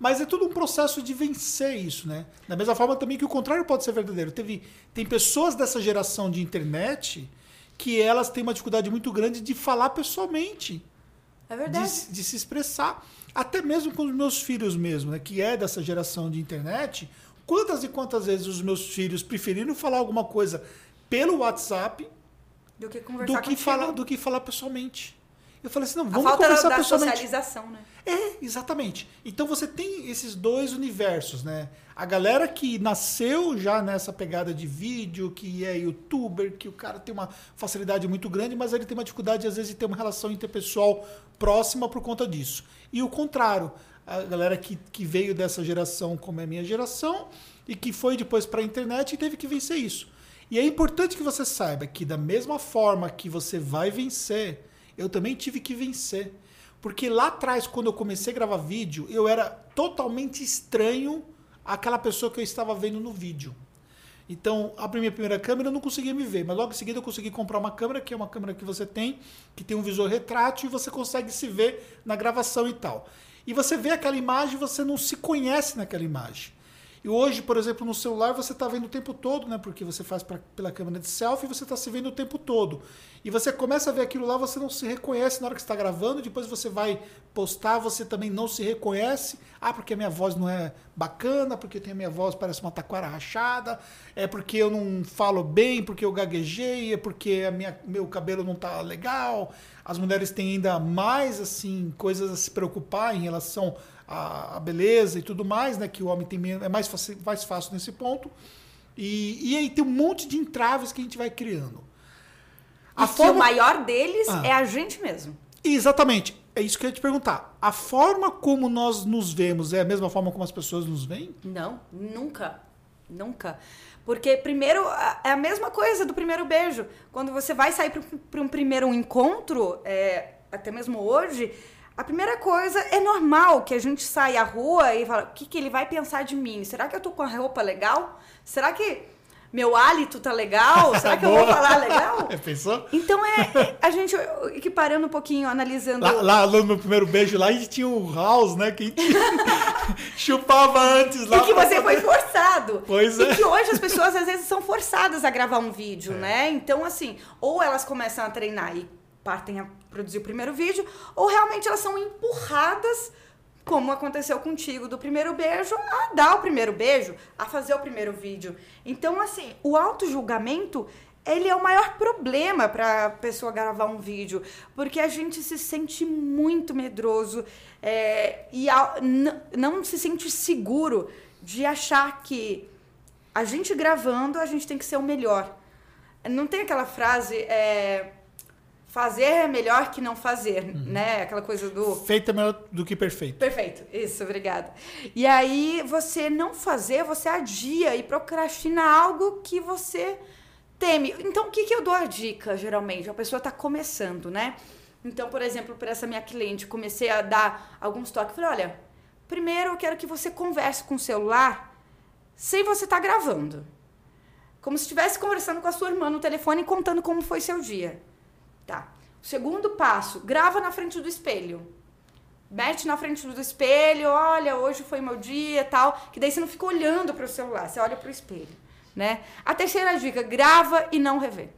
Mas é tudo um processo de vencer isso, né? Da mesma forma também que o contrário pode ser verdadeiro. Teve, tem pessoas dessa geração de internet que elas têm uma dificuldade muito grande de falar pessoalmente É verdade. de, de se expressar. Até mesmo com os meus filhos mesmo, né? Que é dessa geração de internet. Quantas e quantas vezes os meus filhos preferiram falar alguma coisa pelo WhatsApp Do que conversar do que, falar, do que falar pessoalmente? Eu falei assim, não, A vamos falta da, conversar da pessoalmente. socialização, né? É, exatamente. Então você tem esses dois universos, né? A galera que nasceu já nessa pegada de vídeo, que é youtuber, que o cara tem uma facilidade muito grande, mas ele tem uma dificuldade, às vezes, de ter uma relação interpessoal próxima por conta disso. E o contrário, a galera que, que veio dessa geração, como é a minha geração, e que foi depois para a internet e teve que vencer isso. E é importante que você saiba que, da mesma forma que você vai vencer, eu também tive que vencer. Porque lá atrás, quando eu comecei a gravar vídeo, eu era totalmente estranho àquela pessoa que eu estava vendo no vídeo. Então, a minha primeira câmera eu não conseguia me ver, mas logo em seguida eu consegui comprar uma câmera, que é uma câmera que você tem, que tem um visor retrátil e você consegue se ver na gravação e tal. E você vê aquela imagem você não se conhece naquela imagem. E hoje, por exemplo, no celular você está vendo o tempo todo, né? Porque você faz pra, pela câmera de selfie você está se vendo o tempo todo. E você começa a ver aquilo lá, você não se reconhece na hora que está gravando, depois você vai postar, você também não se reconhece. Ah, porque a minha voz não é bacana, porque tem a minha voz parece uma taquara rachada, é porque eu não falo bem, porque eu gaguejei, é porque a minha, meu cabelo não tá legal. as mulheres têm ainda mais assim coisas a se preocupar em relação à, à beleza e tudo mais, né? Que o homem tem menos, é mais fácil, mais fácil nesse ponto. E, e aí tem um monte de entraves que a gente vai criando. A forma... o maior deles ah. é a gente mesmo. Exatamente. É isso que eu ia te perguntar. A forma como nós nos vemos é a mesma forma como as pessoas nos veem? Não, nunca. Nunca. Porque, primeiro, é a mesma coisa do primeiro beijo. Quando você vai sair para um primeiro encontro, é, até mesmo hoje, a primeira coisa é normal que a gente saia à rua e fala: o que, que ele vai pensar de mim? Será que eu tô com a roupa legal? Será que meu hálito tá legal? Será que eu vou falar legal? Pensou? Então é, é, a gente equiparando um pouquinho, analisando. Lá, lá, no meu beijo lá, a gente tinha um house, né? Que chupava antes lá. E que você foi forçado. Pois é. E que hoje as pessoas às vezes são forçadas a gravar um vídeo, é. né? Então, assim, ou elas começam a treinar e partem a produzir o primeiro vídeo, ou realmente elas são empurradas como aconteceu contigo do primeiro beijo, a dar o primeiro beijo, a fazer o primeiro vídeo. Então, assim, o auto-julgamento, ele é o maior problema para a pessoa gravar um vídeo, porque a gente se sente muito medroso é, e a, não se sente seguro de achar que a gente gravando, a gente tem que ser o melhor. Não tem aquela frase... É, fazer é melhor que não fazer, uhum. né? Aquela coisa do. Feito é melhor do que perfeito. Perfeito, isso, obrigada. E aí, você não fazer, você adia e procrastina algo que você teme. Então, o que, que eu dou a dica, geralmente? A pessoa está começando, né? Então, por exemplo, para essa minha cliente, comecei a dar alguns toques. Falei, olha, primeiro eu quero que você converse com o celular sem você estar tá gravando. Como se estivesse conversando com a sua irmã no telefone e contando como foi seu dia. Tá. O segundo passo, grava na frente do espelho. Mete na frente do espelho, olha, hoje foi meu dia, tal, que daí você não fica olhando para o celular, você olha para o espelho, né? A terceira dica, grava e não revê.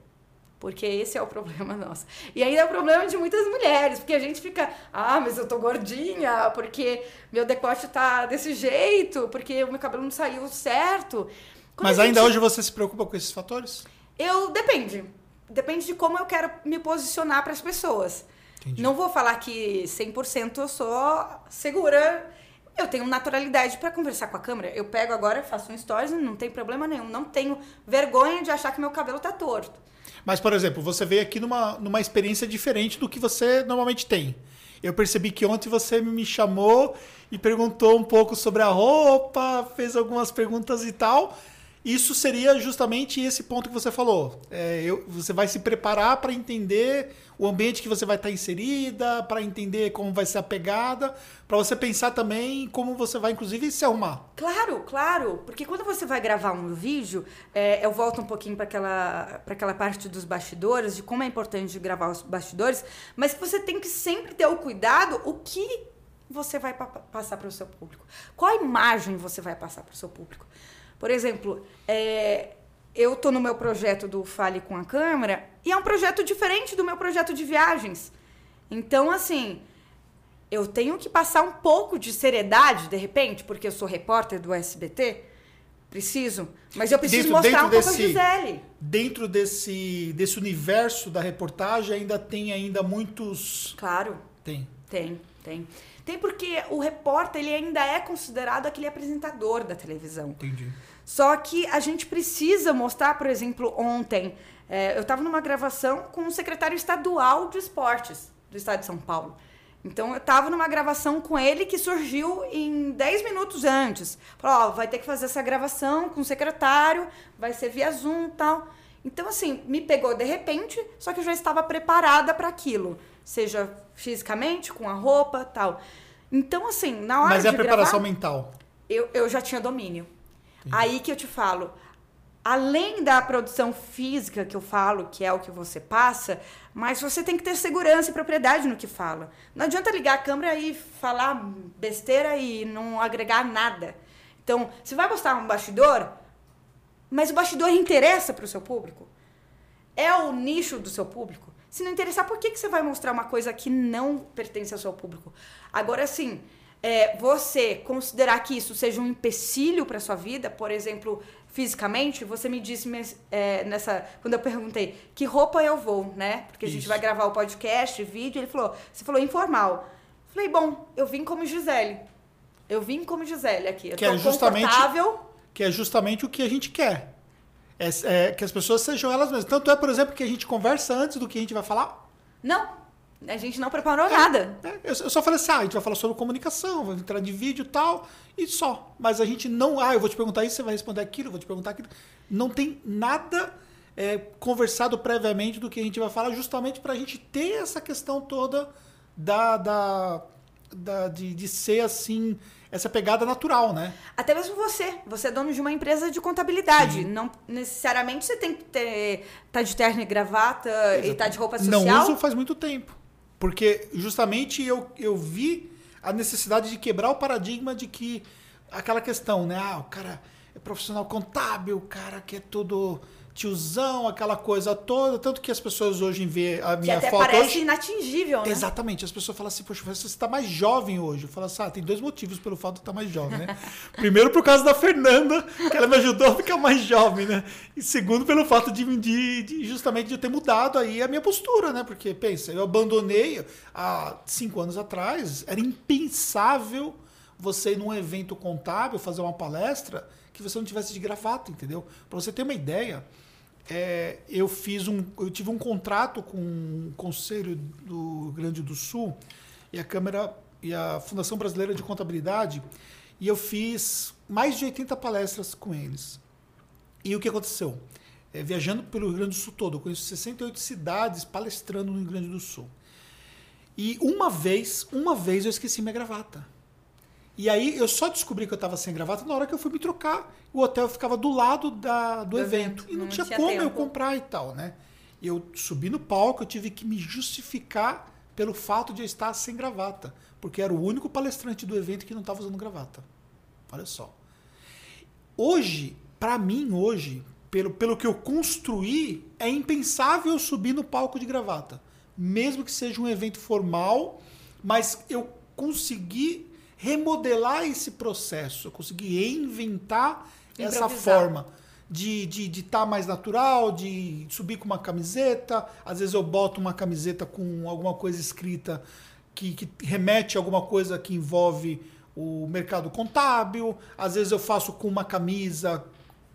Porque esse é o problema nosso. E ainda é o problema de muitas mulheres, porque a gente fica, ah, mas eu tô gordinha, porque meu decote tá desse jeito, porque o meu cabelo não saiu certo. Quando mas ainda gente... hoje você se preocupa com esses fatores? Eu depende depende de como eu quero me posicionar para as pessoas. Entendi. Não vou falar que 100% eu sou segura. Eu tenho naturalidade para conversar com a câmera. Eu pego agora, faço um stories, não tem problema nenhum. Não tenho vergonha de achar que meu cabelo tá torto. Mas, por exemplo, você veio aqui numa, numa experiência diferente do que você normalmente tem. Eu percebi que ontem você me chamou e perguntou um pouco sobre a roupa, fez algumas perguntas e tal. Isso seria justamente esse ponto que você falou. É, eu, você vai se preparar para entender o ambiente que você vai estar inserida, para entender como vai ser a pegada, para você pensar também como você vai, inclusive, se arrumar. Claro, claro. Porque quando você vai gravar um vídeo, é, eu volto um pouquinho para aquela, aquela parte dos bastidores, de como é importante gravar os bastidores, mas você tem que sempre ter o cuidado o que você vai pa passar para o seu público. Qual imagem você vai passar para o seu público? Por exemplo, é, eu tô no meu projeto do Fale com a Câmera e é um projeto diferente do meu projeto de viagens. Então, assim, eu tenho que passar um pouco de seriedade, de repente, porque eu sou repórter do SBT. Preciso. Mas eu preciso dentro, mostrar dentro um desse, pouco a Gisele. Dentro desse, desse universo da reportagem, ainda tem ainda muitos. Claro. Tem. Tem, tem. Tem porque o repórter ele ainda é considerado aquele apresentador da televisão. Entendi. Só que a gente precisa mostrar, por exemplo, ontem, é, eu estava numa gravação com o secretário estadual de esportes do estado de São Paulo. Então eu estava numa gravação com ele que surgiu em 10 minutos antes. Falou, ó, vai ter que fazer essa gravação com o secretário, vai ser via Zoom e tal. Então, assim, me pegou de repente, só que eu já estava preparada para aquilo. Seja fisicamente, com a roupa tal. Então, assim, na hora Mas é a preparação gravar, mental. Eu, eu já tinha domínio. Entendi. Aí que eu te falo, além da produção física que eu falo, que é o que você passa, mas você tem que ter segurança e propriedade no que fala. Não adianta ligar a câmera e falar besteira e não agregar nada. Então, você vai mostrar um bastidor, mas o bastidor interessa para o seu público? É o nicho do seu público? Se não interessar, por que, que você vai mostrar uma coisa que não pertence ao seu público? Agora, sim, é, você considerar que isso seja um empecilho para sua vida, por exemplo, fisicamente, você me disse é, nessa. Quando eu perguntei que roupa eu vou, né? Porque a gente vai gravar o podcast, vídeo, ele falou, você falou informal. Falei, bom, eu vim como Gisele. Eu vim como Gisele aqui. Eu que é justamente, confortável. Que é justamente o que a gente quer. É, é, que as pessoas sejam elas mesmas. Tanto é, por exemplo, que a gente conversa antes do que a gente vai falar. Não. A gente não preparou é, nada. É, eu, eu, só falei assim: ah, a gente vai falar sobre comunicação, vai entrar de vídeo e tal, e só. Mas a gente não. Ah, eu vou te perguntar isso, você vai responder aquilo, eu vou te perguntar aquilo. Não tem nada é, conversado previamente do que a gente vai falar, justamente para a gente ter essa questão toda da, da, da de, de ser assim essa pegada natural, né? Até mesmo você. Você é dono de uma empresa de contabilidade. Sim. Não necessariamente você tem que ter tá de terno e gravata e tá de roupa social. Não uso faz muito tempo. Porque justamente eu, eu vi a necessidade de quebrar o paradigma de que aquela questão, né? Ah, o cara é profissional contábil, o cara que é tudo tiozão, aquela coisa toda. Tanto que as pessoas hoje vê a minha que até foto. Parece hoje, inatingível, né? Exatamente. As pessoas falam assim, poxa, você está mais jovem hoje. Eu falo assim, ah, tem dois motivos pelo fato de estar mais jovem, né? Primeiro, por causa da Fernanda, que ela me ajudou a ficar mais jovem, né? E segundo, pelo fato de, de, de justamente de ter mudado aí a minha postura, né? Porque, pensa, eu abandonei há cinco anos atrás, era impensável você ir num evento contábil, fazer uma palestra, que você não tivesse de gravata, entendeu? Para você ter uma ideia, é, eu fiz um, eu tive um contrato com o Conselho do Rio Grande do Sul e a Câmara e a Fundação Brasileira de Contabilidade e eu fiz mais de 80 palestras com eles. E o que aconteceu? É, viajando pelo Rio Grande do Sul todo, eu conheço 68 cidades palestrando no Rio Grande do Sul. E uma vez, uma vez eu esqueci minha gravata. E aí eu só descobri que eu estava sem gravata na hora que eu fui me trocar. O hotel ficava do lado da, do, do evento. evento. E não, não tinha, tinha, como tempo. eu comprar e tal, né? Eu subi no palco, eu tive que me justificar pelo fato de eu estar sem gravata. Porque era o único palestrante do evento que não estava usando gravata. Olha só. Hoje, para mim, hoje, pelo, pelo que eu construí, é impensável eu subir no palco de gravata. Mesmo que seja um evento formal, mas eu consegui remodelar esse processo, eu consegui inventar Improvisar. essa forma de estar de, de tá mais natural, de subir com uma camiseta. Às vezes eu boto uma camiseta com alguma coisa escrita que, que remete a alguma coisa que envolve o mercado contábil. Às vezes eu faço com uma camisa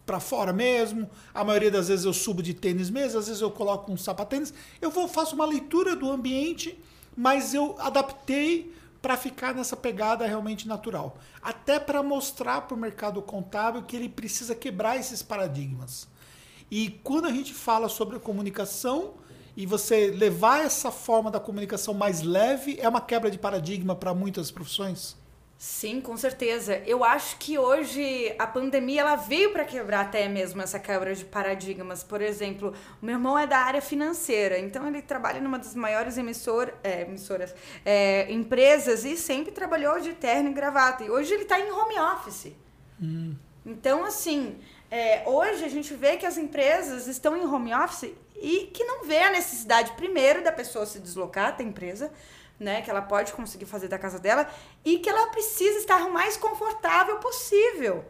para fora mesmo. A maioria das vezes eu subo de tênis mesmo, às vezes eu coloco um sapatênis. Eu vou faço uma leitura do ambiente, mas eu adaptei para ficar nessa pegada realmente natural. Até para mostrar para o mercado contábil que ele precisa quebrar esses paradigmas. E quando a gente fala sobre comunicação e você levar essa forma da comunicação mais leve, é uma quebra de paradigma para muitas profissões? Sim, com certeza. Eu acho que hoje a pandemia ela veio para quebrar até mesmo essa quebra de paradigmas. Por exemplo, o meu irmão é da área financeira, então ele trabalha numa das maiores emissor, é, emissoras, é, empresas e sempre trabalhou de terno e gravata. E hoje ele está em home office. Hum. Então, assim, é, hoje a gente vê que as empresas estão em home office e que não vê a necessidade, primeiro, da pessoa se deslocar até a empresa né, que ela pode conseguir fazer da casa dela e que ela precisa estar o mais confortável possível,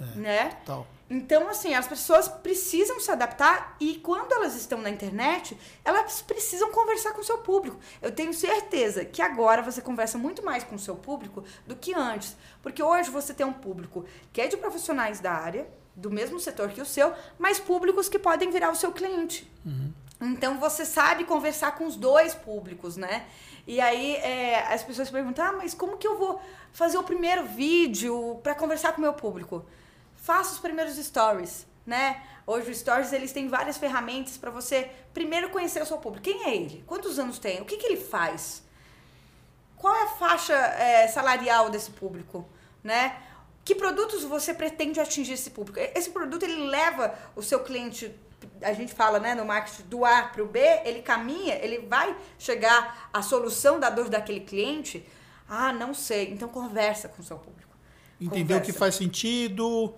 é, né? Total. Então, assim, as pessoas precisam se adaptar e quando elas estão na internet, elas precisam conversar com o seu público. Eu tenho certeza que agora você conversa muito mais com o seu público do que antes, porque hoje você tem um público que é de profissionais da área, do mesmo setor que o seu, mas públicos que podem virar o seu cliente. Uhum. Então, você sabe conversar com os dois públicos, né? E aí é, as pessoas perguntam: ah, mas como que eu vou fazer o primeiro vídeo para conversar com o meu público? Faça os primeiros stories, né? Hoje os stories eles têm várias ferramentas para você primeiro conhecer o seu público. Quem é ele? Quantos anos tem? O que, que ele faz? Qual é a faixa é, salarial desse público, né? Que produtos você pretende atingir esse público? Esse produto ele leva o seu cliente a gente fala né, no marketing do A para o B, ele caminha, ele vai chegar à solução da dor daquele cliente. Ah, não sei. Então conversa com o seu público. Entender o que faz sentido,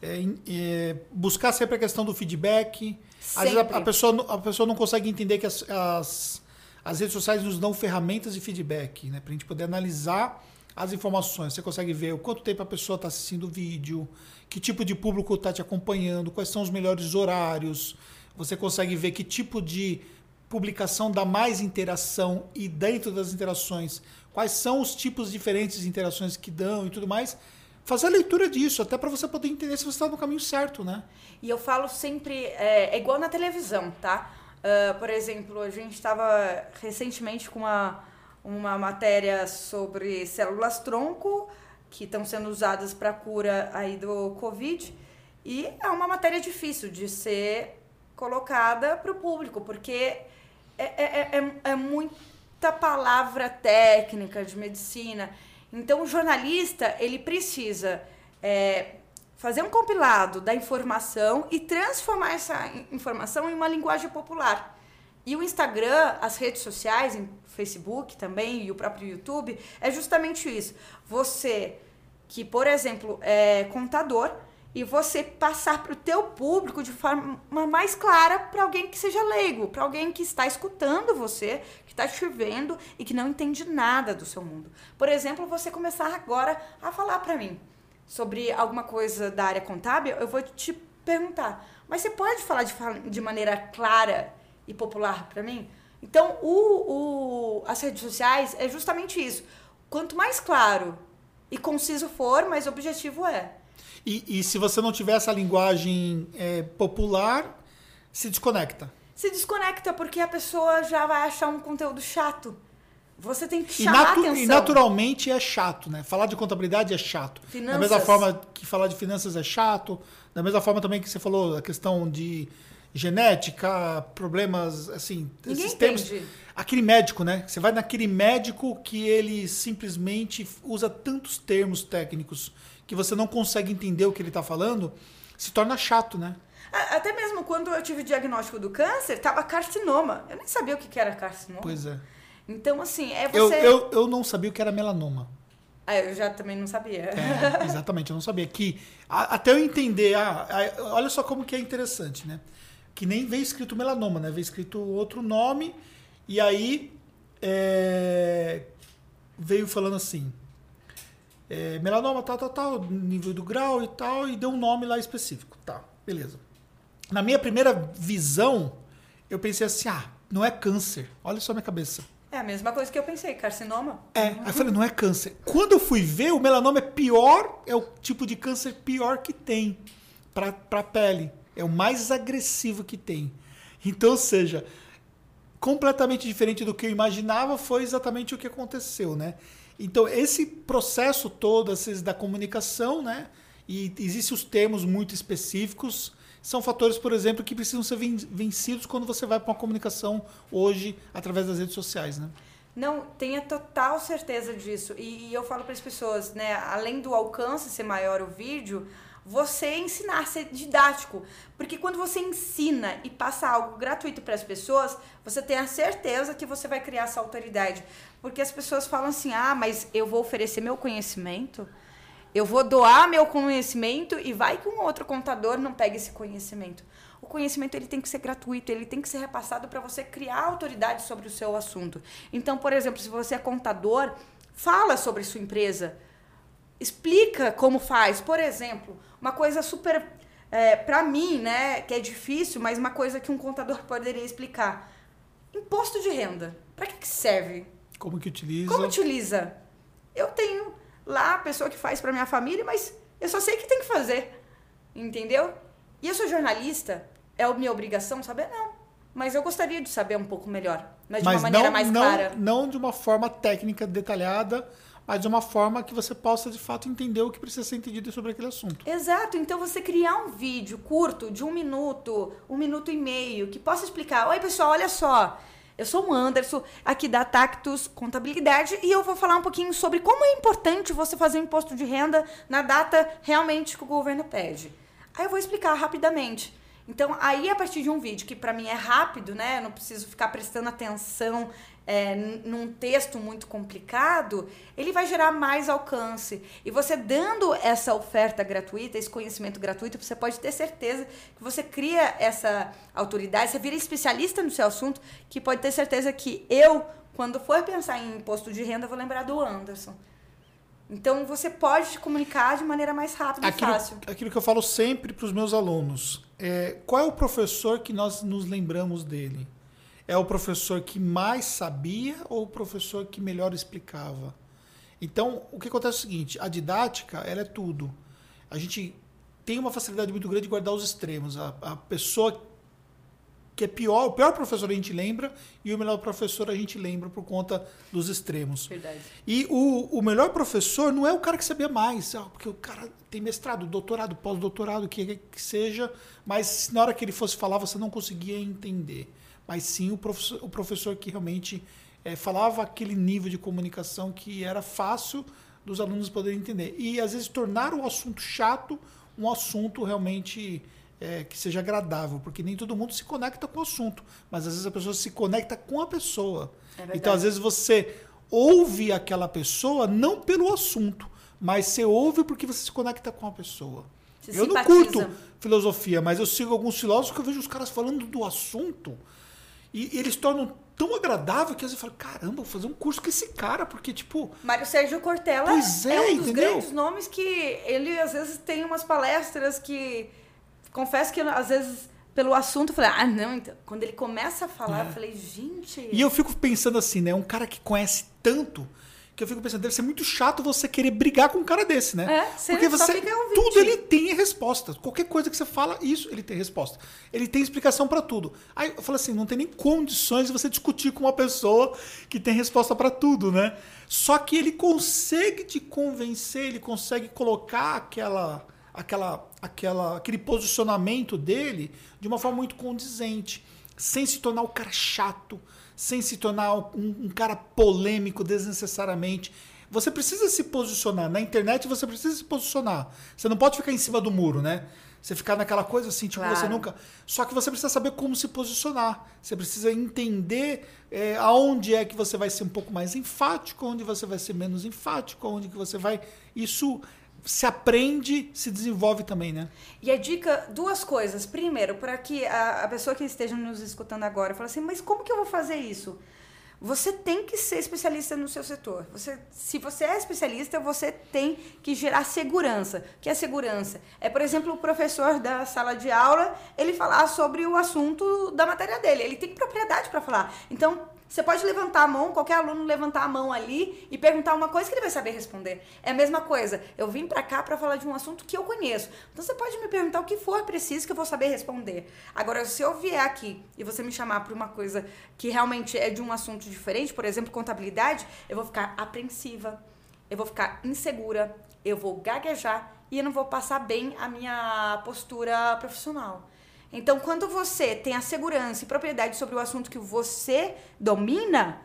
é, é, buscar sempre a questão do feedback. Sempre. Às vezes a, a, pessoa, a pessoa não consegue entender que as, as, as redes sociais nos dão ferramentas de feedback, né? Para a gente poder analisar as informações. Você consegue ver o quanto tempo a pessoa está assistindo o vídeo, que tipo de público está te acompanhando, quais são os melhores horários. Você consegue ver que tipo de publicação dá mais interação e dentro das interações, quais são os tipos diferentes de interações que dão e tudo mais. Fazer a leitura disso, até para você poder entender se você está no caminho certo, né? E eu falo sempre, é, é igual na televisão, tá? Uh, por exemplo, a gente estava recentemente com uma uma matéria sobre células tronco que estão sendo usadas para cura aí do Covid e é uma matéria difícil de ser colocada para o público porque é, é, é, é muita palavra técnica de medicina. Então o jornalista ele precisa é, fazer um compilado da informação e transformar essa informação em uma linguagem popular. E o Instagram, as redes sociais, Facebook também e o próprio YouTube, é justamente isso. Você que, por exemplo, é contador e você passar para o teu público de forma mais clara para alguém que seja leigo, para alguém que está escutando você, que está te vendo e que não entende nada do seu mundo. Por exemplo, você começar agora a falar para mim sobre alguma coisa da área contábil, eu vou te perguntar, mas você pode falar de, de maneira clara e popular para mim? Então, o, o, as redes sociais é justamente isso. Quanto mais claro e conciso for, mais objetivo é. E, e se você não tiver essa linguagem é, popular, se desconecta. Se desconecta porque a pessoa já vai achar um conteúdo chato. Você tem que chamar e natu atenção. E naturalmente é chato, né? Falar de contabilidade é chato. Finanças. Da mesma forma que falar de finanças é chato, da mesma forma também que você falou a questão de genética, problemas, assim, Ninguém esses termos. Entende. Aquele médico, né? Você vai naquele médico que ele simplesmente usa tantos termos técnicos que você não consegue entender o que ele está falando, se torna chato, né? Até mesmo quando eu tive o diagnóstico do câncer, tava carcinoma. Eu nem sabia o que era carcinoma. Pois é. Então, assim, é você. Eu, eu, eu não sabia o que era melanoma. Ah, eu já também não sabia. É, exatamente, eu não sabia. Que, até eu entender, ah, olha só como que é interessante, né? Que nem veio escrito melanoma, né? Veio escrito outro nome e aí é, veio falando assim, é, melanoma tal, tal, tal, nível do grau e tal, e deu um nome lá específico. Tá, beleza. Na minha primeira visão, eu pensei assim, ah, não é câncer. Olha só minha cabeça. É a mesma coisa que eu pensei, carcinoma. É, aí eu falei, não é câncer. Quando eu fui ver, o melanoma é pior, é o tipo de câncer pior que tem para a pele. É o mais agressivo que tem. Então, ou seja, completamente diferente do que eu imaginava, foi exatamente o que aconteceu, né? Então, esse processo todo esses, da comunicação, né? E existem os termos muito específicos, são fatores, por exemplo, que precisam ser vencidos quando você vai para uma comunicação hoje através das redes sociais, né? Não, tenha total certeza disso. E, e eu falo para as pessoas, né? Além do alcance ser maior o vídeo, você ensinar, ser didático. Porque quando você ensina e passa algo gratuito para as pessoas, você tem a certeza que você vai criar essa autoridade. Porque as pessoas falam assim: ah, mas eu vou oferecer meu conhecimento, eu vou doar meu conhecimento e vai que um outro contador não pegue esse conhecimento. O conhecimento ele tem que ser gratuito, ele tem que ser repassado para você criar autoridade sobre o seu assunto. Então, por exemplo, se você é contador, fala sobre sua empresa explica como faz. Por exemplo, uma coisa super. É, para mim, né, que é difícil, mas uma coisa que um contador poderia explicar. Imposto de renda. Para que, que serve? Como que utiliza? Como utiliza? Eu tenho lá a pessoa que faz para minha família, mas eu só sei que tem que fazer. Entendeu? E eu sou jornalista, é minha obrigação saber? Não. Mas eu gostaria de saber um pouco melhor, mas de mas uma maneira não, mais não, clara. Não de uma forma técnica detalhada, mas de uma forma que você possa de fato entender o que precisa ser entendido sobre aquele assunto. Exato. Então você criar um vídeo curto de um minuto, um minuto e meio, que possa explicar: Oi, pessoal, olha só. Eu sou o Anderson, aqui da Tactus Contabilidade, e eu vou falar um pouquinho sobre como é importante você fazer um imposto de renda na data realmente que o governo pede. Aí eu vou explicar rapidamente. Então, aí a partir de um vídeo que para mim é rápido, né? Eu não preciso ficar prestando atenção é, num texto muito complicado, ele vai gerar mais alcance. E você dando essa oferta gratuita, esse conhecimento gratuito, você pode ter certeza que você cria essa autoridade, você vira especialista no seu assunto, que pode ter certeza que eu, quando for pensar em imposto de renda, vou lembrar do Anderson. Então você pode comunicar de maneira mais rápida aquilo, e fácil. Aquilo que eu falo sempre para os meus alunos é qual é o professor que nós nos lembramos dele? É o professor que mais sabia ou o professor que melhor explicava? Então, o que acontece é o seguinte: a didática ela é tudo. A gente tem uma facilidade muito grande de guardar os extremos. A, a pessoa que é pior, o pior professor a gente lembra e o melhor professor a gente lembra por conta dos extremos. Verdade. E o, o melhor professor não é o cara que sabia mais, porque o cara tem mestrado, doutorado, pós-doutorado, que, que seja, mas na hora que ele fosse falar você não conseguia entender. Mas sim o professor, o professor que realmente é, falava aquele nível de comunicação que era fácil dos alunos poderem entender. E às vezes tornar o assunto chato um assunto realmente é, que seja agradável, porque nem todo mundo se conecta com o assunto, mas às vezes a pessoa se conecta com a pessoa. É então, às vezes, você ouve aquela pessoa não pelo assunto, mas você ouve porque você se conecta com a pessoa. Se eu simpatiza. não curto filosofia, mas eu sigo alguns filósofos que eu vejo os caras falando do assunto e eles tornam tão agradável que às vezes eu falo, caramba, vou fazer um curso com esse cara, porque, tipo. Mário Sérgio Cortella pois é, é um dos entendeu? grandes nomes que ele às vezes tem umas palestras que confesso que às vezes pelo assunto eu falei, ah, não, então. Quando ele começa a falar, É. eu falei, gente. E eu fico pensando assim, né? Um cara que conhece tanto. Que eu fico pensando, deve ser muito chato você querer brigar com um cara desse, né? É, Porque você. Tudo ele tem resposta. Qualquer coisa que você fala, isso ele tem resposta. Ele tem explicação pra tudo. Aí eu falo assim, não tem nem condições de você discutir com uma pessoa que tem resposta pra tudo, né? Só que ele consegue te convencer, ele consegue colocar aquela, aquela, aquela, aquele posicionamento dele de uma forma muito condizente, sem se tornar o cara chato, sem se tornar um, um cara polêmico desnecessariamente. Você precisa se posicionar. Na internet você precisa se posicionar. Você não pode ficar em cima do muro, né? Você ficar naquela coisa assim, tipo, Claro. você nunca. Só que você precisa saber como se posicionar. Você precisa entender é, aonde é que você vai ser um pouco mais enfático, onde você vai ser menos enfático, onde que você vai. Isso se aprende, se desenvolve também, né? E a dica, duas coisas. Primeiro, para que a, a pessoa que esteja nos escutando agora fale assim, mas como que eu vou fazer isso? Você tem que ser especialista no seu setor. Você, se você é especialista, você tem que gerar segurança. O que é segurança? É, por exemplo, o professor da sala de aula, ele falar sobre o assunto da matéria dele. Ele tem propriedade para falar. Então, você pode levantar a mão, qualquer aluno levantar a mão ali e perguntar uma coisa que ele vai saber responder. É a mesma coisa. Eu vim pra cá pra falar de um assunto que eu conheço. Então você pode me perguntar o que for preciso que eu vou saber responder. Agora, se eu vier aqui e você me chamar pra uma coisa que realmente é de um assunto diferente, por exemplo, contabilidade, eu vou ficar apreensiva, eu vou ficar insegura, eu vou gaguejar e eu não vou passar bem a minha postura profissional. Então, quando você tem a segurança e propriedade sobre o assunto que você domina,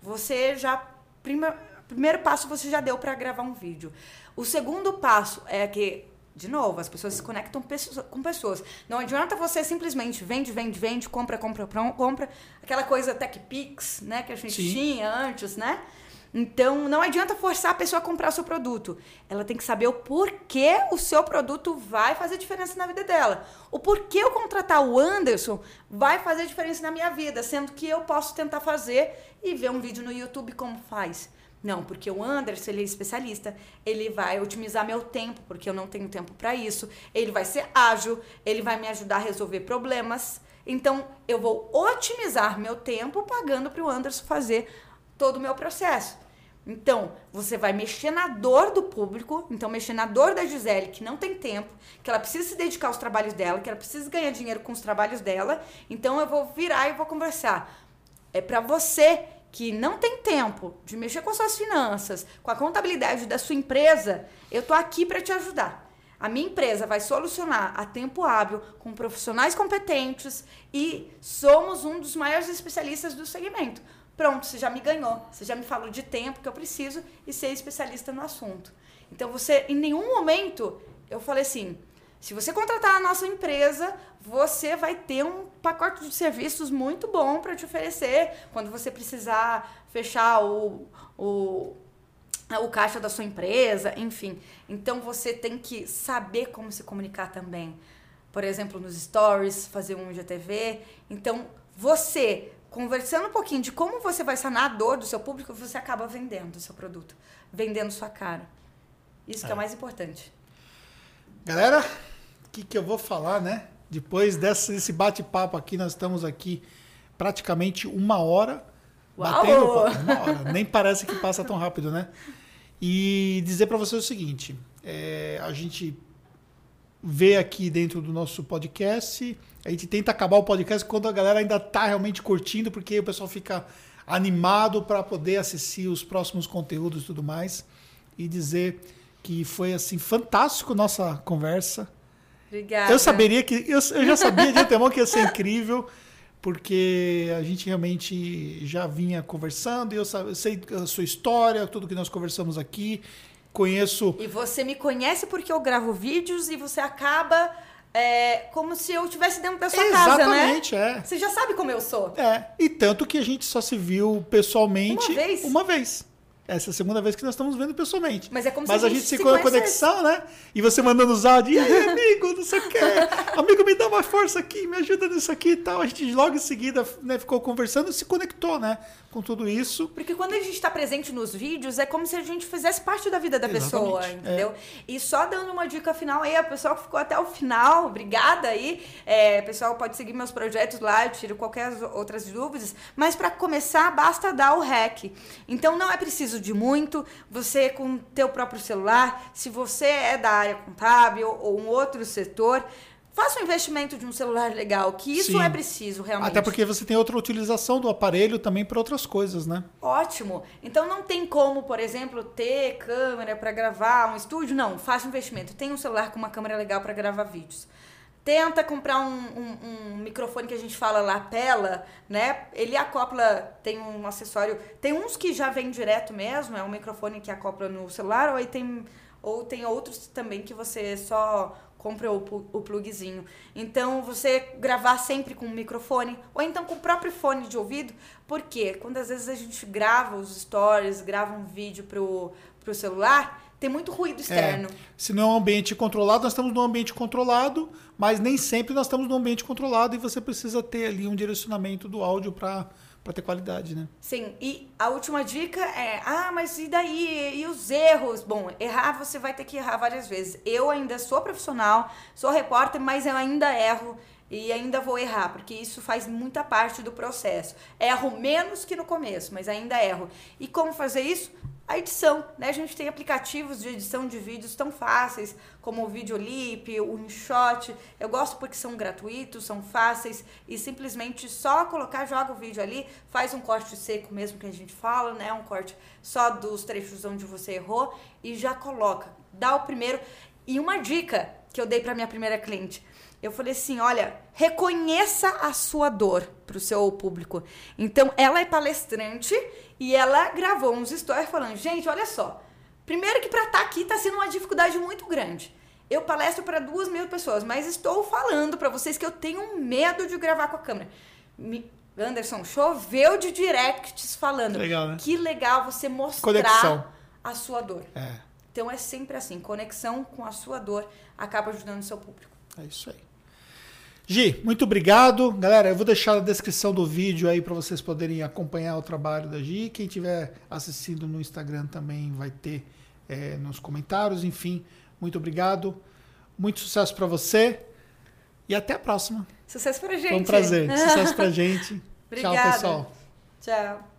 você já. Prima, primeiro passo você já deu para gravar um vídeo. O segundo passo é que, de novo, as pessoas se conectam com pessoas. Não adianta você simplesmente vende, vende, vende, compra, compra, compra. Aquela coisa TechPix, né, que a gente Sim. tinha antes, né? Então, não adianta forçar a pessoa a comprar o seu produto. Ela tem que saber o porquê o seu produto vai fazer diferença na vida dela. O porquê eu contratar o Anderson vai fazer diferença na minha vida, sendo que eu posso tentar fazer e ver um vídeo no YouTube como faz. Não, porque o Anderson, ele é especialista, ele vai otimizar meu tempo, porque eu não tenho tempo para isso. Ele vai ser ágil, ele vai me ajudar a resolver problemas. Então, eu vou otimizar meu tempo pagando para o Anderson fazer todo o meu processo. Então, você vai mexer na dor do público, então mexer na dor da Gisele, que não tem tempo, que ela precisa se dedicar aos trabalhos dela, que ela precisa ganhar dinheiro com os trabalhos dela. Então, eu vou virar e vou conversar. É para você que não tem tempo de mexer com suas finanças, com a contabilidade da sua empresa, eu tô aqui para te ajudar. A minha empresa vai solucionar a tempo hábil, com profissionais competentes e somos um dos maiores especialistas do segmento. Pronto, você já me ganhou. Você já me falou de tempo que eu preciso e ser especialista no assunto. Então você, em nenhum momento, eu falei assim: se você contratar a nossa empresa, você vai ter um pacote de serviços muito bom para te oferecer quando você precisar fechar o, o, o caixa da sua empresa, enfim. Então você tem que saber como se comunicar também. Por exemplo, nos stories, fazer um IGTV. Então, você, conversando um pouquinho de como você vai sanar a dor do seu público, você acaba vendendo o seu produto, vendendo sua cara. Isso que é o mais importante. Galera, o que, que eu vou falar, né? Depois dessa, desse bate-papo aqui, nós estamos aqui praticamente uma hora Uau! batendo. Uma hora. Nem parece que passa tão rápido, né? E dizer para você o seguinte: é, a gente vê aqui dentro do nosso podcast, a gente tenta acabar o podcast quando a galera ainda está realmente curtindo, porque o pessoal fica animado para poder assistir os próximos conteúdos e tudo mais. E dizer que foi assim fantástico nossa conversa. Obrigada. Eu saberia que. Eu, eu já sabia de antemão que ia ser incrível, porque a gente realmente já vinha conversando, e eu, eu sei a sua história, tudo que nós conversamos aqui. Conheço. E você me conhece porque eu gravo vídeos e você acaba é, como se eu estivesse dentro da sua casa, né? Exatamente, é. Você já sabe como eu sou. É. E tanto que a gente só se viu pessoalmente Uma vez? uma vez. Essa é a segunda vez que nós estamos vendo pessoalmente. Mas é como Mas se a gente se se conexão, né? E você mandando os áudios, e amigo, não sei o que. Amigo, me dá uma força aqui, me ajuda nisso aqui e tal. A gente logo em seguida né, ficou conversando e se conectou, né? Com tudo isso. Porque quando a gente está presente nos vídeos, é como se a gente fizesse parte da vida da pessoa, Exatamente, entendeu? E só dando uma dica final aí, a pessoa que ficou até o final, obrigada aí. É, pessoal, pode seguir meus projetos lá, eu tiro qualquer as outras dúvidas. Mas para começar, basta dar o hack. Então não é preciso de muito. Você com teu próprio celular, se você é da área contábil ou um outro setor, faça um investimento de um celular legal, que isso Sim. é preciso realmente. Até porque você tem outra utilização do aparelho também para outras coisas, né? Ótimo. Então não tem como, por exemplo, ter câmera para gravar um estúdio. Não, faça um investimento. Tem um celular com uma câmera legal para gravar vídeos. Tenta comprar um, um- um microfone que a gente fala lapela, né? Ele acopla, tem um acessório. Tem uns que já vem direto mesmo, é um microfone que acopla no celular, ou aí tem, ou tem outros também que você só compra o, o plugzinho. Então, você gravar sempre com o microfone, ou então com o próprio fone de ouvido, porque quando às vezes a gente grava os stories, grava um vídeo pro, pro celular, tem muito ruído externo. Se não é um ambiente controlado, nós estamos num ambiente controlado, mas nem sempre nós estamos num ambiente controlado e você precisa ter ali um direcionamento do áudio para ter qualidade, né? Sim, e a última dica é: ah, mas e daí? E os erros? Bom, errar você vai ter que errar várias vezes. Eu ainda sou profissional, sou repórter, mas eu ainda erro e ainda vou errar, porque isso faz muita parte do processo. Erro menos que no começo, mas ainda erro. E como fazer isso? A edição, né? A gente tem aplicativos de edição de vídeos tão fáceis, como o Videolip, o InShot. Eu gosto porque são gratuitos, são fáceis e simplesmente só colocar, joga o vídeo ali, faz um corte seco mesmo que a gente fala, né? Um corte só dos trechos onde você errou e já coloca. Dá o primeiro. E uma dica que eu dei para minha primeira cliente. Eu falei assim, olha, reconheça a sua dor pro seu público. Então, ela é palestrante e ela gravou uns stories falando, gente, olha só. Primeiro que para estar aqui tá sendo uma dificuldade muito grande. Eu palestro para duas mil pessoas, mas estou falando para vocês que eu tenho medo de gravar com a câmera. Me- Anderson, choveu de directs falando. Legal, né? Que legal você mostrar Conexão. a sua dor. É, Então é sempre assim, conexão com a sua dor acaba ajudando o seu público. é isso aí. Gi, muito obrigado. Galera, eu vou deixar na descrição do vídeo aí para vocês poderem acompanhar o trabalho da Gi. Quem estiver assistindo no Instagram também vai ter é, nos comentários. Enfim, muito obrigado. Muito sucesso para você. E até a próxima. Sucesso pra gente. Foi um prazer. Sucesso pra gente. Tchau, pessoal. Tchau.